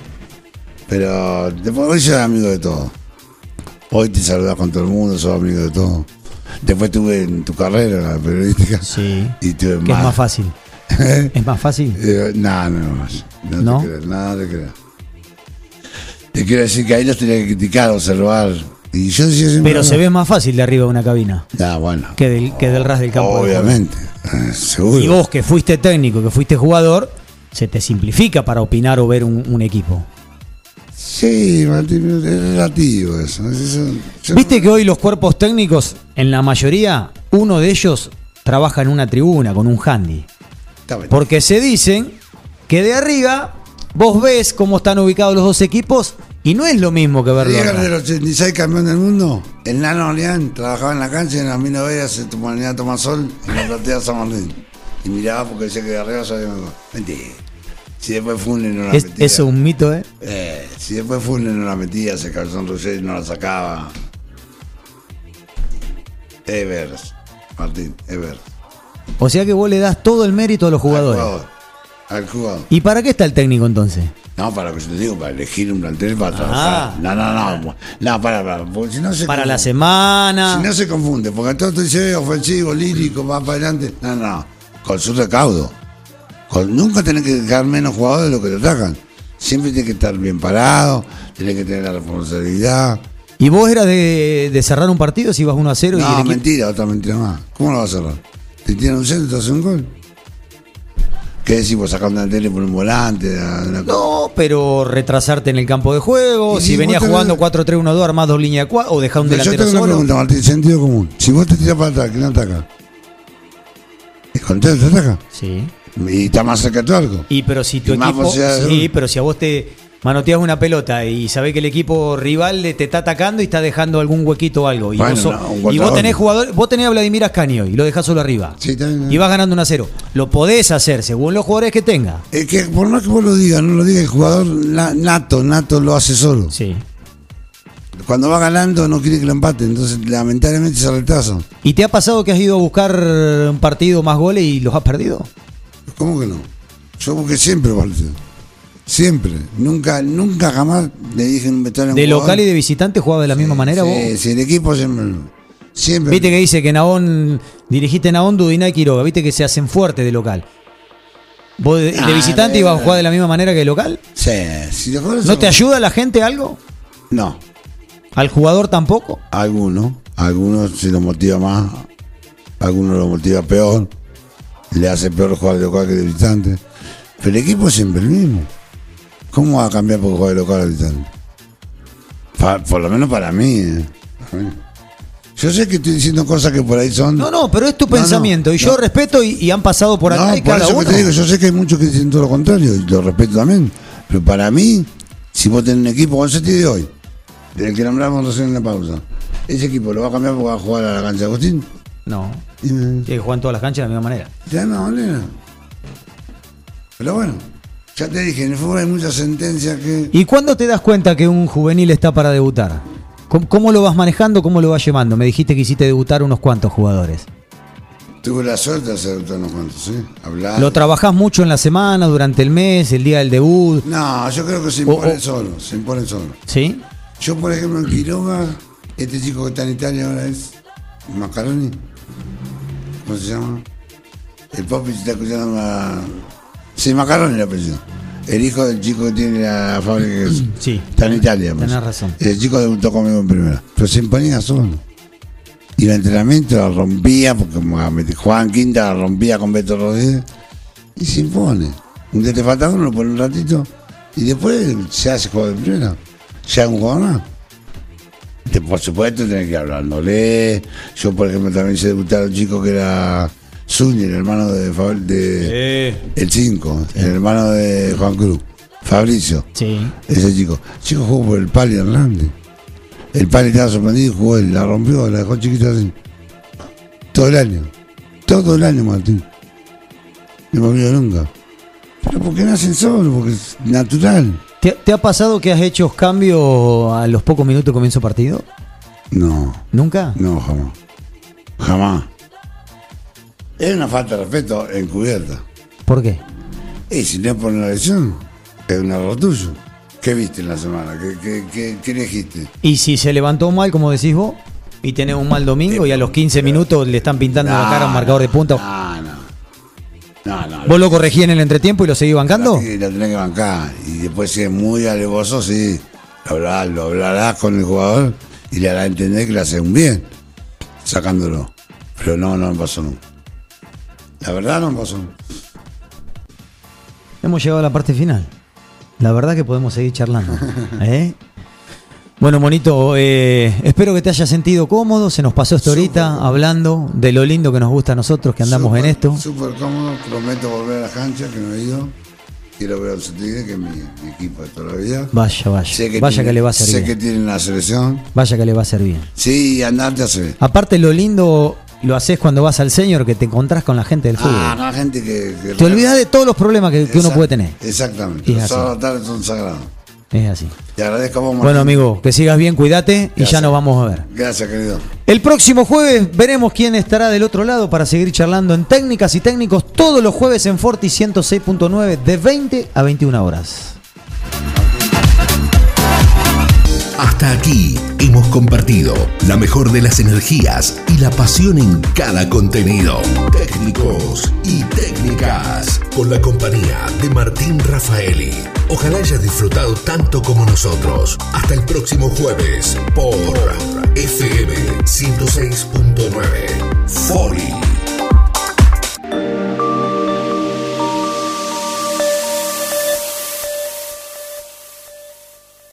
Speaker 3: Pero después hoy sos amigo de todo. Hoy te saludas con todo el mundo, sos amigo de todo. Después tuve en tu carrera la periodística.
Speaker 2: Sí.
Speaker 3: Y tuve
Speaker 2: Que es más fácil. ¿Es más fácil?
Speaker 3: Eh, no, no, no, no,
Speaker 2: ¿No?
Speaker 3: te creas, no te creas. Te quiero decir que ahí los tenía que criticar, observar. Y yo.
Speaker 2: Pero se ve más fácil de arriba de una cabina
Speaker 3: Ah, bueno.
Speaker 2: que del, que del ras del campo. de.
Speaker 3: Obviamente, eh, seguro.
Speaker 2: Y vos que fuiste técnico, que fuiste jugador, se te simplifica para opinar o ver un, un equipo.
Speaker 3: Sí, Martín, es relativo eso. Eso- yo-
Speaker 2: Viste que hoy los cuerpos técnicos, en la mayoría, uno de ellos trabaja en una tribuna con un handy. Porque se dicen que de arriba vos ves cómo están ubicados los dos equipos y no es lo mismo que verlo.
Speaker 3: Llega
Speaker 2: acá.
Speaker 3: del 86 campeón del mundo, el Nano Orleán trabajaba en la cancha y en las mil Vegas se a tomar sol en la platea San Martín. Y miraba porque decía que de arriba sabía mejor. Mentira. Si después Funes no la
Speaker 2: Es,
Speaker 3: metía.
Speaker 2: eso es un mito, ¿eh?
Speaker 3: Eh, si después Funes no la metía, se calzón Roger y no la sacaba. Evers, Martín, Evers.
Speaker 2: O sea que vos le das todo el mérito a los
Speaker 3: Al
Speaker 2: jugadores.
Speaker 3: jugador. Al jugador.
Speaker 2: ¿Y para qué está el técnico entonces?
Speaker 3: No, para lo que yo te digo, para elegir un plantel para
Speaker 2: Ah.
Speaker 3: trabajar. No, no, no. No, para, para. Porque si no se
Speaker 2: Para la semana.
Speaker 3: Si no se confunde, porque todo te dice eh, ofensivo, lírico, más para adelante. No, no. Con su recaudo. Con, nunca tenés que dejar menos jugadores de lo que te atacan. Siempre tienes que estar bien parado, tienes que tener la responsabilidad.
Speaker 2: ¿Y vos eras de, de cerrar un partido si ibas 1 a 0 y el
Speaker 3: No,
Speaker 2: equipo-
Speaker 3: mentira, otra mentira más. ¿Cómo lo vas a cerrar? Te tiran un centro te hacen un gol. ¿Qué decís? Vos sacando la tele por un volante. a- una cosa?
Speaker 2: No, pero retrasarte en el campo de juego. Si
Speaker 3: si
Speaker 2: venías
Speaker 3: vos tenés-
Speaker 2: jugando 4-3-1-2, armás dos líneas de cuatro o dejás un
Speaker 3: Pero yo
Speaker 2: delantero
Speaker 3: tengo una
Speaker 2: solo.
Speaker 3: pregunta, Martín, sentido común. Si vos te tiras para atrás, ¿quién ataca? ¿Es contento te ataca?
Speaker 2: Sí.
Speaker 3: Y está más cerca de tu arco.
Speaker 2: Y pero si tu
Speaker 3: Y
Speaker 2: equipo. Sí, pero si a vos te manoteas una pelota y sabés que el equipo rival te está atacando y está dejando algún huequito o algo. Y,
Speaker 3: Bueno,
Speaker 2: vos,
Speaker 3: no,
Speaker 2: y vos tenés jugador, vos tenés a Vladimir Ascanio y lo dejás solo arriba.
Speaker 3: Sí.
Speaker 2: Y vas ganando 1 a 0. Lo podés hacer según los jugadores que tenga.
Speaker 3: Es que por más que vos lo digas, no lo diga el jugador na- nato, nato lo hace solo.
Speaker 2: Sí.
Speaker 3: Cuando va ganando no quiere que lo empate, entonces lamentablemente se retrasa.
Speaker 2: ¿Y te ha pasado que has ido a buscar un partido más goles y los has perdido?
Speaker 3: ¿Cómo que no? Yo busqué siempre partido. Siempre. Nunca, nunca jamás le dije un un
Speaker 2: ¿De
Speaker 3: jugador-
Speaker 2: local y de visitante jugaba de la misma manera
Speaker 3: sí,
Speaker 2: vos?
Speaker 3: Sí, el equipo siempre. Siempre.
Speaker 2: Viste que dice que Naón, dirigiste Naón, Dudiná y Quiroga, viste que se hacen fuertes de local. ¿Vos de, de
Speaker 3: Ah,
Speaker 2: visitante
Speaker 3: eh,
Speaker 2: ibas a jugar de la misma manera que de local?
Speaker 3: Sí, si jugadores
Speaker 2: ¿No te ayuda la gente algo?
Speaker 3: No.
Speaker 2: ¿Al jugador tampoco?
Speaker 3: Algunos, algunos se lo motiva más, algunos lo motiva peor, le hace peor jugar de local que de visitante. Pero el equipo es siempre el mismo. ¿Cómo va a cambiar por jugar de local? Pa- por lo menos para mí. eh. Para mí. Yo sé que estoy diciendo cosas que por ahí son.
Speaker 2: No, no, pero es tu
Speaker 3: No, no,
Speaker 2: pensamiento y yo
Speaker 3: no.
Speaker 2: respeto y, y han pasado por acá
Speaker 3: No,
Speaker 2: y
Speaker 3: por
Speaker 2: cada
Speaker 3: eso
Speaker 2: uno.
Speaker 3: que te digo, yo sé que hay muchos que dicen todo lo contrario y lo respeto también. Pero para mí, si vos tenés un equipo con el sentido de hoy, del que nombramos recién en la pausa, ese equipo lo va a cambiar porque va a jugar a la cancha de Agustín.
Speaker 2: No, tiene que jugar en todas las canchas de la misma manera.
Speaker 3: de la misma manera. Pero bueno, ya te dije, en el fútbol hay muchas sentencias que.
Speaker 2: ¿Y cuándo te das cuenta que un juvenil está para debutar? ¿Cómo, cómo lo vas manejando? ¿Cómo lo vas llevando? Me dijiste que hiciste debutar unos cuantos jugadores.
Speaker 3: Tuve la suerte de hacer todos unos cuantos, ¿sí? Hablar.
Speaker 2: ¿Lo trabajás mucho en la semana, durante el mes, el día del debut?
Speaker 3: No, yo creo que se
Speaker 2: O- o-
Speaker 3: solo, se imponen solo.
Speaker 2: ¿Sí?
Speaker 3: Yo, por ejemplo, en Quiroga, este chico que está en Italia ahora es Macaroni. ¿Cómo se llama? El Popi está escuchando a. Sí, Macaroni el apellido. El hijo del chico que tiene la fábrica que es-
Speaker 2: Sí.
Speaker 3: está en Italia. pues.
Speaker 2: Tenés razón.
Speaker 3: El chico debutó conmigo en primera. Pero se imponía solo. Y el entrenamiento la rompía, porque Juan Quinta la rompía con Beto Rodríguez. Y se impone. Un día te falta uno, lo pones un ratito y después se hace juego de primera. Se hace un jugador más. Por supuesto, tenés que ir hablándole. Yo, por ejemplo, también hice debutar a un chico que era Zúñiga, el hermano de, Fabri- de el 5, el hermano de Juan Cruz, Fabricio.
Speaker 2: Sí.
Speaker 3: Ese chico. El chico jugó por el Pali Hernández. El Pali estaba sorprendido y jugó él, la rompió, la dejó chiquita así. Todo el año. Todo el año, Martín. No me olvido nunca. Pero porque nacen solo, porque es natural.
Speaker 2: ¿Te, te ha pasado que has hecho cambios a los pocos minutos de comienzo partido?
Speaker 3: No,
Speaker 2: ¿Nunca?
Speaker 3: no, jamás. Jamás. Es una falta de respeto encubierta.
Speaker 2: ¿Por qué?
Speaker 3: Y si no es por una lesión, es un error tuyo. ¿Qué viste en la semana? ¿Qué, qué, qué, qué elegiste?
Speaker 2: Y si se levantó mal, como decís vos, y tenés un mal domingo y a los 15 minutos le están pintando la cara a un marcador de punta,
Speaker 3: No, no. No, no.
Speaker 2: ¿vos lo corregí en el entretiempo y lo seguís bancando?
Speaker 3: Y lo tenés que bancar. Y después, si es muy alevoso, sí. Lo hablarás, lo hablarás con el jugador y le harás entender que le haces un bien, sacándolo. Pero no, no me pasó nunca. La verdad no pasó.
Speaker 2: Hemos llegado a la parte final. La verdad que podemos seguir charlando. ¿eh? Bueno, Monito, eh, espero que te hayas sentido cómodo. Se nos pasó esto ahorita hablando de lo lindo que nos gusta a nosotros que andamos en esto.
Speaker 3: Súper cómodo, prometo volver a la cancha, que no he ido. Quiero ver al Cetigre, que es mi, mi equipo de toda la vida.
Speaker 2: Vaya, vaya.
Speaker 3: Sé que
Speaker 2: vaya
Speaker 3: tiene-
Speaker 2: que le va a hacer
Speaker 3: Sé que tienen la selección.
Speaker 2: Vaya que le va a bien.
Speaker 3: Sí, andarte a hacer.
Speaker 2: Aparte, lo lindo lo haces cuando vas al señor, que te encontrás con la gente del fútbol.
Speaker 3: Ah, no, hay gente que. que
Speaker 2: Te olvidas de todos los problemas que, que uno puede tener.
Speaker 3: Exactamente. Los sábados tarde son sagrados.
Speaker 2: Es así.
Speaker 3: Te agradezco a vos.
Speaker 2: Bueno, amigo, que sigas bien, cuídate y ya nos vamos a ver.
Speaker 3: Gracias, querido.
Speaker 2: El próximo jueves veremos quién estará del otro lado para seguir charlando en técnicas y técnicos todos los jueves en Forti 106.9 de 20 a 21 horas.
Speaker 1: Hasta aquí hemos compartido la mejor de las energías y la pasión en cada contenido. Técnicos y técnicas. Con la compañía de Martín Rafaeli. Ojalá hayas disfrutado tanto como nosotros. Hasta el próximo jueves por FM 106.